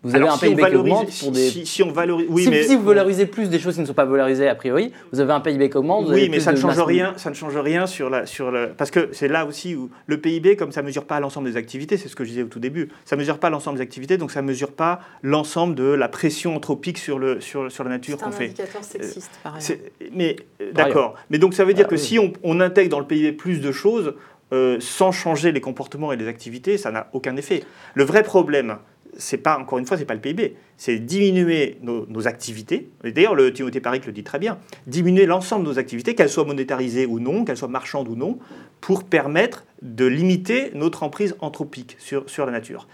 Vous avez Alors, un si PIB qui augmente pour des. si, si on valorise, oui, si, mais si vous valorisez plus des choses qui ne sont pas valorisées a priori, vous avez un PIB qui augmente. vous avez Oui, mais plus ça ne change rien. Ça ne change rien sur la sur le parce que c'est là aussi où le PIB, comme ça mesure pas l'ensemble des activités, c'est ce que je disais au tout début. Ça mesure pas l'ensemble des activités, donc ça mesure pas l'ensemble de la pression anthropique sur le sur sur la nature C'est qu'on un fait. indicateur sexiste, par exemple. C'est- Mais euh, d'accord. Mais donc ça veut dire Ah, que oui. si on, on intègre dans le PIB plus de choses euh, sans changer les comportements et les activités, ça n'a aucun effet. Le vrai problème, c'est pas encore une fois, c'est pas le PIB, c'est diminuer nos, nos activités. D'ailleurs, le Timothée Paric le dit très bien. Diminuer l'ensemble de nos activités, qu'elles soient monétarisées ou non, qu'elles soient marchandes ou non, pour permettre de limiter notre emprise anthropique sur, sur la nature.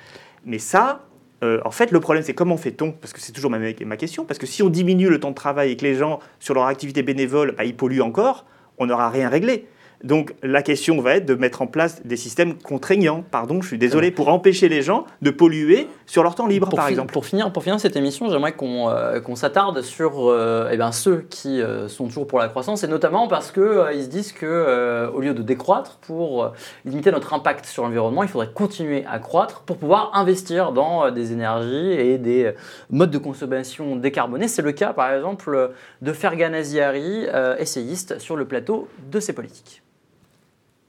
Mais ça, euh, en fait, le problème, c'est comment fait-on? Parce que c'est toujours ma, ma question. Parce que si on diminue le temps de travail et que les gens, sur leur activité bénévole, bah, ils polluent encore, on n'aura rien réglé. Donc la question va être de mettre en place des systèmes contraignants, pardon, je suis désolé, pour empêcher les gens de polluer sur leur temps libre, pour par exemple. Pour finir, pour finir cette émission, j'aimerais qu'on euh, s'attarde sur euh, eh ben, ceux qui euh, sont toujours pour la croissance, et notamment parce qu'ils ils se disent que au lieu de décroître, pour limiter notre impact sur l'environnement, il faudrait continuer à croître pour pouvoir investir dans des énergies et des modes de consommation décarbonés. C'est le cas, par exemple, de Fergan Aziari, essayiste sur le plateau de ces politiques.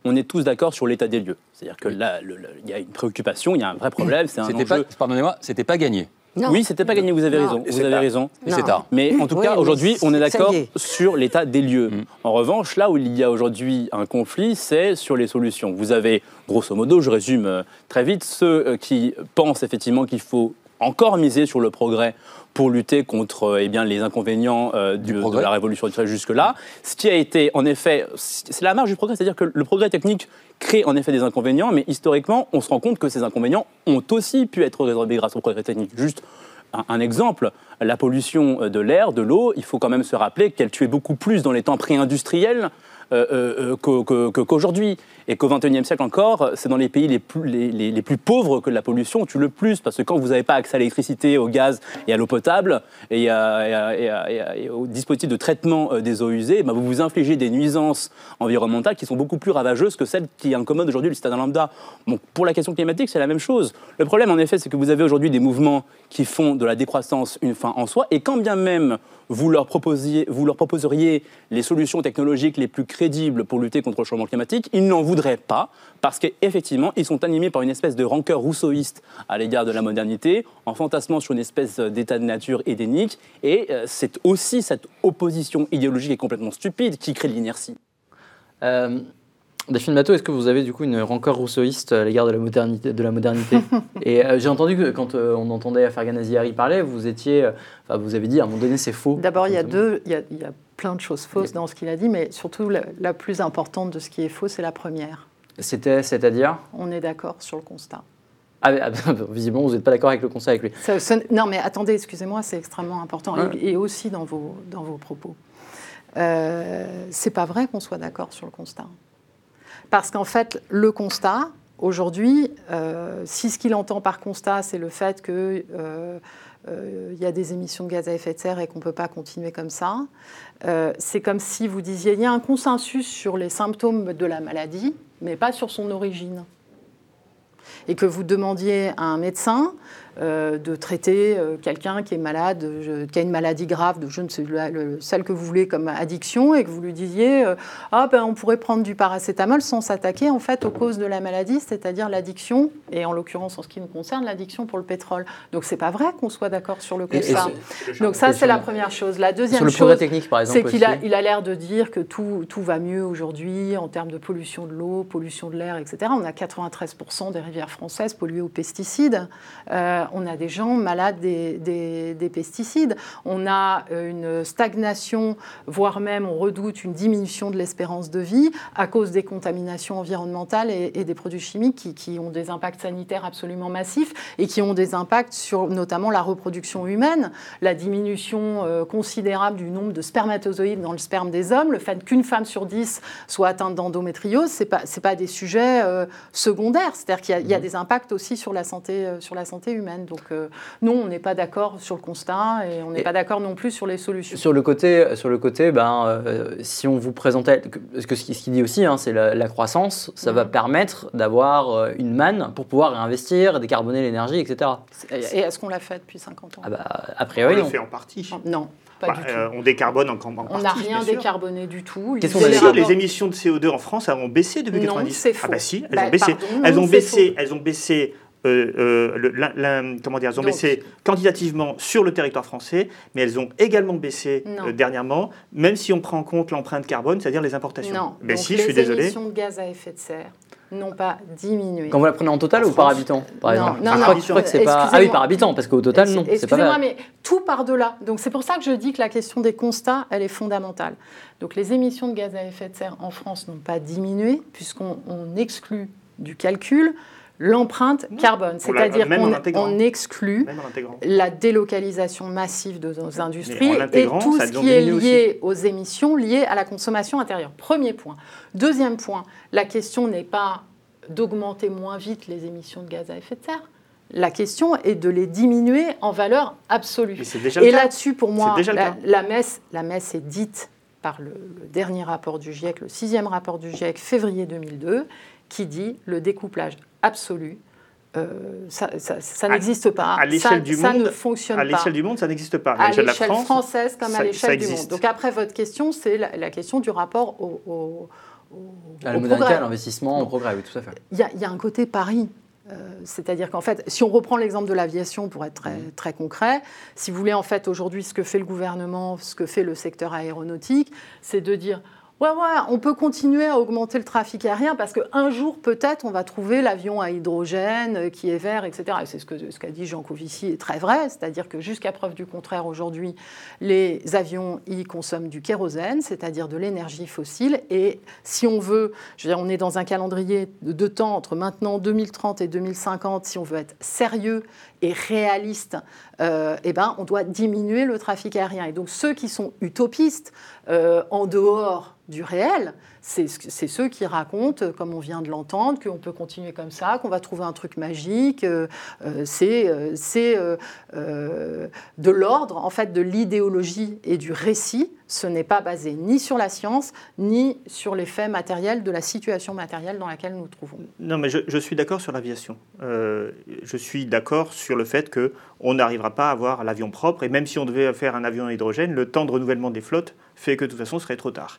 On est tous d'accord sur l'état des lieux. C'est-à-dire que là, il y a une préoccupation, il y a un vrai problème, c'est un C'était enjeu. pas, pardonnez-moi, c'était pas gagné. Non. Oui, c'était pas gagné, vous avez Non. raison. Et Vous c'est avez tard. raison. C'est tard. Mais en tout Oui, cas, aujourd'hui, on est d'accord est. sur l'état des lieux. Mm. En revanche, là où il y a aujourd'hui un conflit, c'est sur les solutions. Vous avez, grosso modo, je résume euh, très vite, ceux euh, qui pensent effectivement qu'il faut encore miser sur le progrès pour lutter contre euh, eh bien, les inconvénients euh, du- de la révolution industrielle jusque-là. Ce qui a été, en effet, c'est la marge du progrès, c'est-à-dire que le progrès technique crée en effet des inconvénients, mais historiquement, on se rend compte que ces inconvénients ont aussi pu être résolvés grâce au progrès technique. Juste un, un exemple, la pollution euh, de l'air, de l'eau, il faut quand même se rappeler qu'elle tuait beaucoup plus dans les temps pré-industriels euh, euh, qu'aujourd'hui. Et qu'au XXIe siècle encore, c'est dans les pays les plus, pauvres que la pollution tue le plus. Parce que quand vous n'avez pas accès à l'électricité, au gaz et à l'eau potable, et, à- à- et à- à- et au dispositif de traitement euh, des eaux usées, bah, vous vous infligez des nuisances environnementales qui sont beaucoup plus ravageuses que celles qui incommodent aujourd'hui le citadin lambda. Bon, pour la question climatique, c'est la même chose. Le problème, en effet, c'est que vous avez aujourd'hui des mouvements qui font de la décroissance une fin en soi, et quand bien même vous leur, proposiez, vous leur proposeriez les solutions technologiques les plus crédibles pour lutter contre le changement climatique, ils n'en pas, parce qu'effectivement, ils sont animés par une espèce de rancœur rousseauiste à l'égard de la modernité, en fantasmant sur une espèce d'état de nature édénique, et euh, c'est aussi cette opposition idéologique et complètement stupide qui crée de l'inertie. Euh, Delphine Bateau, est-ce que vous avez du coup une rancœur rousseauiste à l'égard de la modernité, de la modernité Et euh, j'ai entendu que quand euh, on entendait Fergan Aziari parler, vous étiez, euh, enfin, vous avez dit à un moment donné c'est faux. D'abord, il y a deux, il y a, il y a plein de choses fausses dans ce qu'il a dit, mais surtout la, la plus importante de ce qui est faux, c'est la première. C'était, c'est-à-dire? On est d'accord sur le constat. ah, mais- ah, Visiblement, vous n'êtes pas d'accord avec le conseil avec lui. Ça- non, mais attendez, excusez-moi, c'est extrêmement important, et, et aussi dans vos, dans vos propos. Euh, c'est pas vrai qu'on soit d'accord sur le constat. Parce qu'en fait, le constat, aujourd'hui, euh, si ce qu'il entend par constat, c'est le fait qu'il y a des émissions de gaz à effet de serre et qu'on ne peut pas continuer comme ça, euh, c'est comme si vous disiez il y a un consensus sur les symptômes de la maladie, mais pas sur son origine. Et que vous demandiez à un médecin euh, de traiter euh, quelqu'un qui est malade, qui a une maladie grave, de je ne sais celle que vous voulez comme addiction, et que vous lui disiez euh, ah ben on pourrait prendre du paracétamol sans s'attaquer en fait aux causes de la maladie, c'est-à-dire l'addiction, et en l'occurrence en ce qui nous concerne l'addiction pour le pétrole. Donc c'est pas vrai qu'on soit d'accord sur le constat. Donc ça c'est la première chose. La deuxième Sur le chose, progrès technique, par exemple, c'est qu'il a, il a l'air de dire que tout, tout va mieux aujourd'hui en termes de pollution de l'eau, pollution de l'air, etc. On a 93% des rivières françaises polluées aux pesticides. Euh, on a des gens malades des, des- des pesticides. On a euh, une stagnation, voire même on redoute une diminution de l'espérance de vie à cause des contaminations environnementales et, et des produits chimiques qui, qui ont des impacts sanitaires absolument massifs et qui ont des impacts sur notamment la reproduction humaine, la diminution euh, considérable du nombre de spermatozoïdes dans le sperme des hommes, le fait qu'une femme sur dix soit atteinte d'endométriose, c'est pas c'est pas des sujets euh, secondaires, c'est-à-dire qu'il y a- y, a des impacts aussi sur la santé euh, sur la santé humaine. Donc euh, non, on n'est pas d'accord sur le constat et on n'est pas d'accord non plus sur les solutions. Sur le côté, sur le côté ben, euh, si on vous présentait, parce que ce qu'il dit aussi, hein, c'est la, la croissance, ça va permettre d'avoir euh, une manne pour pouvoir réinvestir, décarboner l'énergie, etc. Et est-ce qu'on l'a fait depuis 50 ans? Ah bah, a On priori, le non. fait en partie. Non, pas Bah, du tout. euh, on décarbone en, en partie. on n'a rien sûr. décarboné du tout. Qu'est-ce L'idée qu'on a des dit Bien sûr, les émissions de CO2 en France elles ont baissé depuis Non, 90. c'est Ah bah si, elles Bah, ont baissé. pardon, elles non, ont baissé, elles ont baissé. Euh, euh, le- la- la- comment dire, elles ont Donc- baissé quantitativement sur le territoire français, mais elles ont également baissé Non. euh, dernièrement, même si on prend en compte l'empreinte carbone, c'est-à-dire les importations. Non, mais donc si, les je suis désolé. émissions de gaz à effet de serre n'ont pas diminué. Quand vous la prenez en total En ou par habitant, par Non, exemple non, Je non, crois que- je crois que c'est pas. Ah oui, par habitant, parce qu'au total, non, Excusez-moi, mais tout par-delà. Donc c'est pour ça que je dis que la question des constats, elle est fondamentale. Donc les émissions de gaz à effet de serre en France n'ont pas diminué, puisqu'on on exclut du calcul l'empreinte carbone. C'est-à-dire qu'on exclut la délocalisation massive de nos industries et tout ce qui est lié aux émissions liées à la consommation intérieure. Premier point. Deuxième point, la question n'est pas d'augmenter moins vite les émissions de gaz à effet de serre. La question est de les diminuer en valeur absolue. Déjà Et là-dessus, pour moi, la, messe, la messe est dite par le, le dernier rapport du GIEC, le sixième rapport du GIEC, février 2002, qui dit le découplage absolu. euh, ça ça- ça À- n'existe pas. à l'échelle Ça- du ça monde, ne fonctionne À pas l'échelle du monde, ça n'existe pas. À l'échelle France, française comme ça- à l'échelle du monde. existe. Donc après, votre question, c'est la, la question du rapport au, au- au- À la au modernité, progrès. à l'investissement, au progrès, oui, tout à fait. Il y, a- il y a un côté pari. Euh, C'est-à-dire qu'en fait, si on reprend l'exemple de l'aviation pour être très, Mmh. très concret, si vous voulez, en fait, aujourd'hui, ce que fait le gouvernement, ce que fait le secteur aéronautique, c'est de dire Ouais, ouais, on peut continuer à augmenter le trafic aérien parce qu'un jour, peut-être, on va trouver l'avion à hydrogène euh, qui est vert, etc. Et c'est ce qu'a ce dit Jean Covici est très vrai, c'est-à-dire que jusqu'à preuve du contraire, aujourd'hui, les avions y consomment du kérosène, c'est-à-dire de l'énergie fossile. Et si on veut, je veux dire, on est dans un calendrier de temps entre maintenant 2030 et 2050, si on veut être sérieux et réaliste, euh, eh ben, on doit diminuer le trafic aérien. Et donc ceux qui sont utopistes, euh, en dehors du réel, c'est ceux qui racontent, euh, comme on vient de l'entendre, qu'on peut continuer comme ça, qu'on va trouver un truc magique. euh, euh, c'est de l'ordre, en fait, de l'idéologie et du récit. Ce n'est pas basé ni sur la science, ni sur les faits matériels de la situation matérielle dans laquelle nous nous trouvons. Non, mais je, suis d'accord sur l'aviation. Je suis d'accord sur le fait qu'on n'arrivera pas à avoir l'avion propre. Et même si on devait faire un avion à hydrogène, le temps de renouvellement des flottes fait que de toute façon, ce serait trop tard.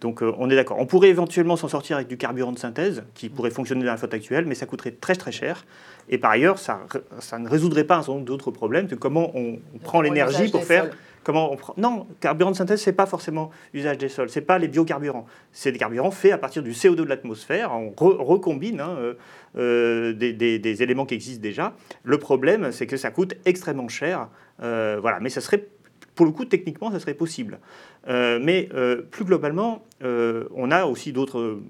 Donc euh, on est d'accord. On pourrait éventuellement s'en sortir avec du carburant de synthèse qui pourrait fonctionner dans la flotte actuelle, mais ça coûterait très très cher. Et par ailleurs, ça, ça ne résoudrait pas un certain nombre d'autres problèmes de comment on, on prend l'énergie pour faire sols. comment on prend. Non, carburant de synthèse, c'est pas forcément usage des sols, c'est pas les biocarburants. C'est des carburants faits à partir du CO2 de l'atmosphère. On re- recombine hein, euh, euh, des, des- des éléments qui existent déjà. Le problème, c'est que ça coûte extrêmement cher. Voilà, mais ça serait, pour le coup, techniquement, ça serait possible. Euh, mais euh, plus globalement, euh, on a aussi d'autres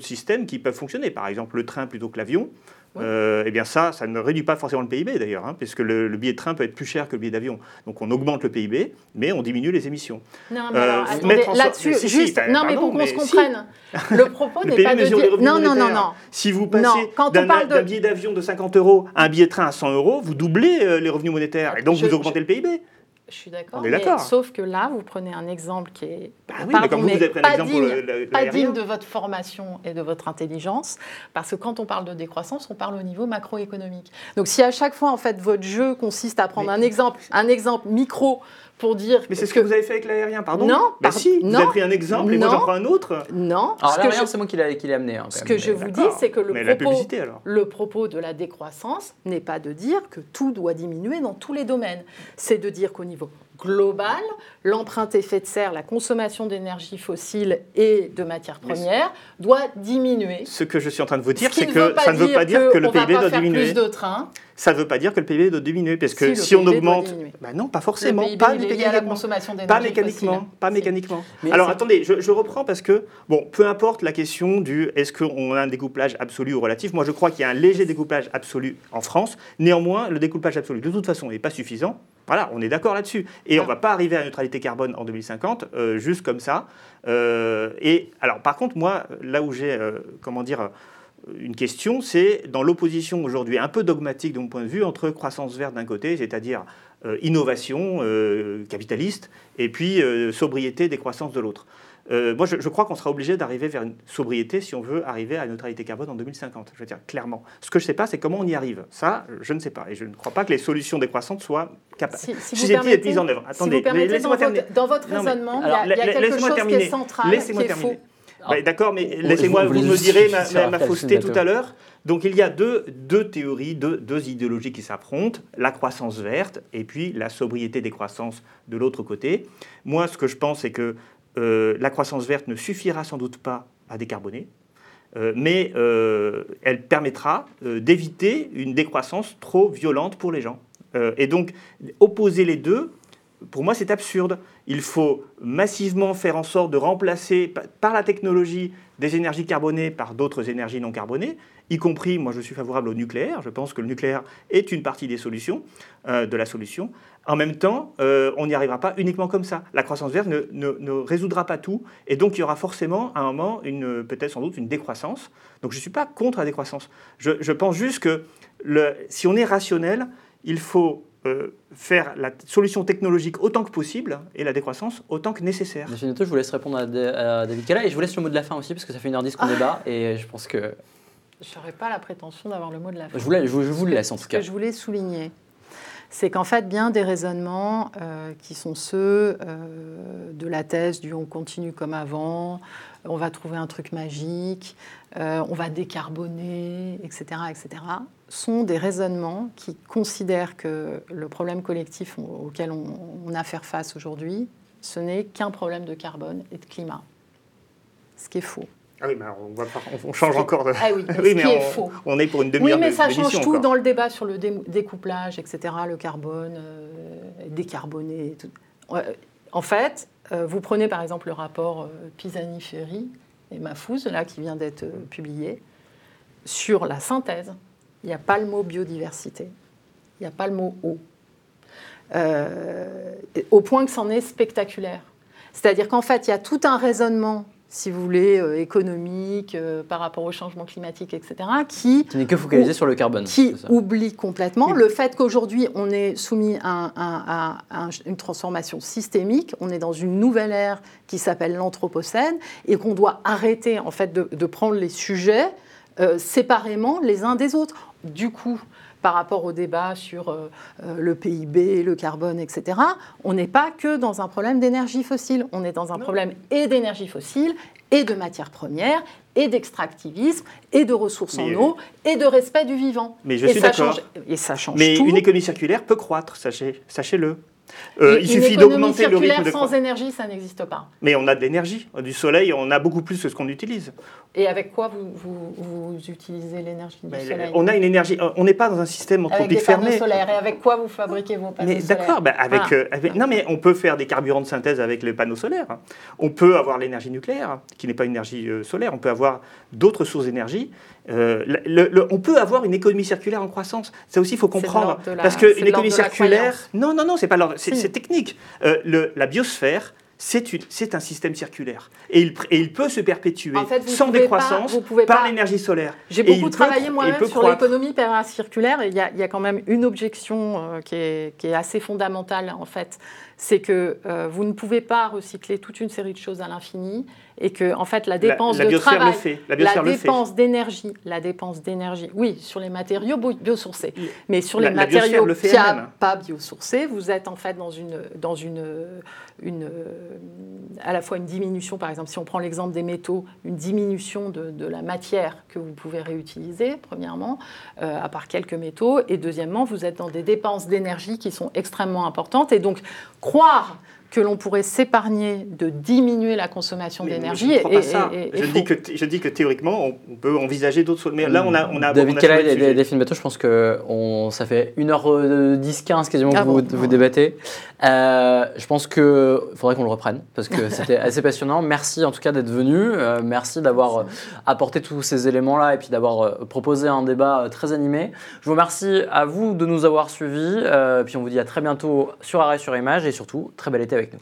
systèmes qui peuvent fonctionner. Par exemple, le train plutôt que l'avion. Euh, eh bien ça, ça ne réduit pas forcément le PIB d'ailleurs, hein, puisque le, le billet de train peut être plus cher que le billet d'avion. Donc on augmente le PIB, mais on diminue les émissions. Non, mais alors, attendez, là-dessus, si, si, juste, non, mais pour qu'on se si. comprenne, le propos n'est pas de dire... revenus Non, non, non, non. Si vous passez d'un de- billet d'avion de 50 euros à un billet de train à 100 euros, vous doublez euh, les revenus monétaires et donc Je- vous augmentez le PIB. Je suis d'accord. On est mais d'accord. Sauf que là, vous prenez un exemple qui est Bah oui, pardon, vous, vous avez pas digne, le- le- pas l'aérien. digne de votre formation et de votre intelligence, parce que quand on parle de décroissance, on parle au niveau macroéconomique. Donc si à chaque fois, en fait, votre jeu consiste à prendre Mais- un exemple, un exemple micro pour dire Mais c'est ce que vous avez fait avec l'aérien, pardon Non, Bah par- si, vous avez pris un exemple et moi non. j'en prends un autre. non. Alors l'aérien, je- c'est moi qui l'ai amené. hein, Ce que mais- je vous dis, c'est que le Mais la propos, publicité alors. le propos de la décroissance n'est pas de dire que tout doit diminuer dans tous les domaines. C'est de dire qu'au niveau global, l'empreinte effet de serre, la consommation d'énergie fossile et de matières premières doit diminuer. Ce que je suis en train de vous dire, c'est que ça ne veut pas dire que le PIB doit diminuer. plus de trains. Ça ne veut pas dire que le PIB doit diminuer, parce que Si, on augmente, bah non, pas forcément, Le PIB, pas lié à la consommation Pas mécaniquement, fossile. pas mécaniquement. Mais Alors attendez, je, je reprends parce que, bon, peu importe la question du est-ce qu'on a un découplage absolu ou relatif, moi je crois qu'il y a un léger découplage absolu en France. Néanmoins, le découplage absolu, de toute façon, n'est pas suffisant. Voilà, on est d'accord là-dessus. Et on ne va pas arriver à la neutralité carbone en 2050, euh, juste comme ça. Euh, et alors, par contre, moi, là où j'ai, euh, comment dire, une question, c'est dans l'opposition aujourd'hui un peu dogmatique de mon point de vue entre croissance verte d'un côté, c'est-à-dire innovation capitaliste, et puis sobriété des croissances de l'autre. Euh, moi, je, je crois qu'on sera obligé d'arriver vers une sobriété si on veut arriver à la neutralité carbone en 2050. Je veux dire, clairement. Ce que je ne sais pas, c'est comment on y arrive. Ça, je ne sais pas. Et je ne crois pas que les solutions décroissantes soient capables Si, si vous permettez- mises en œuvre. si Attendez, vous permettez, laissez-moi dans, votre, terminer. dans votre Non, raisonnement, il y a- il y a, la- quelque chose qui terminer. est central, Laissez-moi qui est terminer. faux. Bah, D'accord, mais On- laissez-moi, vous me direz ma, fausseté tout à l'heure. Donc il y a deux, deux théories, deux, deux idéologies qui s'affrontent, la croissance verte et puis la sobriété des croissances de l'autre côté. Moi, ce que je pense, c'est que euh, la croissance verte ne suffira sans doute pas à décarboner. euh, mais euh, elle permettra d'éviter une décroissance trop violente pour les gens. Et donc, opposer les deux, pour moi, c'est absurde. Il faut massivement faire en sorte de remplacer pa- par la technologie des énergies carbonées par d'autres énergies non carbonées, y compris, moi je suis favorable au nucléaire, je pense que le nucléaire est une partie des solutions, euh, de la solution. En même temps, euh, on n'y arrivera pas uniquement comme ça. La croissance verte ne, ne- ne résoudra pas tout, et donc il y aura forcément à un moment, une- peut-être sans doute, une décroissance. Donc je ne suis pas contre la décroissance. Je, je pense juste que le- si on est rationnel, il faut euh, faire la solution technologique autant que possible et la décroissance autant que nécessaire. Monsieur Noto, je vous laisse répondre à, Da- à David Cala et je vous laisse le mot de la fin aussi parce que ça fait 1h10 qu'on Ah. débat et je pense que. Je n'aurais pas la prétention d'avoir le mot de la fin. Je vous, la- je vous- je vous le laisse en Ce tout cas. que je voulais souligner, c'est qu'en fait, bien des raisonnements euh, qui sont ceux euh, de la thèse du on continue comme avant, on va trouver un truc magique, euh, on va décarboner, etc., etc., sont des raisonnements qui considèrent que le problème collectif au- auquel on, on a à faire face aujourd'hui, ce n'est qu'un problème de carbone et de climat. Ce qui est faux. Ah oui, mais alors, on, va on- on change encore de... Ah oui, mais Oui, ce mais qui est on, faux. on est pour une Oui, demi-heure mais de- ça change tout encore. dans le débat sur le dé- découplage, etc., le carbone, euh, décarboné. tout. En fait, euh, vous prenez par exemple le rapport euh, Pisani-Ferry et Mahfouz, là, qui vient d'être euh, publié, sur la synthèse. Il n'y a pas le mot biodiversité, il n'y a pas le mot eau. Euh, au point que c'en est spectaculaire. C'est-à-dire qu'en fait, il y a tout un raisonnement, si vous voulez, euh, économique, euh, par rapport au changement climatique, etc., qui Qui n'est que focalisé Ou- sur le carbone. qui oublie complètement le fait qu'aujourd'hui on est soumis à, un- à- à un- une transformation systémique, on est dans une nouvelle ère qui s'appelle l'anthropocène et qu'on doit arrêter en fait de, de prendre les sujets euh, séparément les uns des autres. Du coup, par rapport au débat sur euh, euh, le PIB, le carbone, etc., on n'est pas que dans un problème d'énergie fossile, on est dans un problème et d'énergie fossile et de matières premières et d'extractivisme et de ressources Mais- en eau et de respect du vivant. Mais je et suis ça d'accord. change- Et ça change Mais tout. une économie circulaire peut croître, sachez- sachez-le. Euh, il suffit d'augmenter le rythme de sans énergie, ça n'existe pas. Mais on a de l'énergie. Du soleil, on a beaucoup plus que ce qu'on utilise. Et avec quoi vous, vous- vous utilisez l'énergie du soleil? on a une énergie. On n'est pas dans un système Avec anthropique fermé. solaires. Et avec quoi vous fabriquez vos panneaux Mais solaires? d'accord, avec, euh, avec- non mais on peut faire des carburants de synthèse avec les panneaux solaires. On peut avoir l'énergie nucléaire, qui n'est pas une énergie euh, solaire. On peut avoir d'autres sources d'énergie. Euh, le- le- le- on peut avoir une économie circulaire en croissance. Ça aussi, il faut comprendre. l'ordre de la- Parce qu'une économie de la circulaire, croyance. non, non, non, c'est pas l'ordre, c'est Si. technique. Euh, le- la biosphère, c'est un système circulaire. Et il, pr- et il peut se perpétuer En fait, vous sans pas- décroissance vous par l'énergie solaire. J'ai beaucoup travaillé moi-même sur l'économie circulaire et il y, a- il y a quand même une objection euh, qui, est, qui est assez fondamentale en fait. C'est que euh, vous ne pouvez pas recycler toute une série de choses à l'infini et que en fait la dépense la de travail, fait. La dépense d'énergie, la dépense d'énergie, oui, sur les matériaux bio- biosourcés, mais sur les matériaux le pia- elle-même. pas biosourcés, vous êtes en fait dans une dans une une à la fois une diminution, par exemple, si on prend l'exemple des métaux, une diminution de, de la matière que vous pouvez réutiliser, premièrement, euh, à part quelques métaux, et deuxièmement, vous êtes dans des dépenses d'énergie qui sont extrêmement importantes, et donc croire que l'on pourrait s'épargner de diminuer la consommation d'énergie je je, je dis que théoriquement, on, peut envisager d'autres. Mais là, on a, on a David on a Kelley soulevé et le sujet. Delphine Bateau, je pense que on, ça fait 1h10, 15 quasiment Ah que vous, bon, vous bon. débattez. Euh, je pense qu'il faudrait qu'on le reprenne parce que c'était assez passionnant. Merci en tout cas d'être venu. Euh, merci d'avoir euh, apporté tous ces éléments-là et puis d'avoir euh, proposé un débat euh, très animé. Je vous remercie à vous de nous avoir suivis. Euh, puis on vous dit à très bientôt sur Arrêt sur Image et surtout, très bel été avec nous.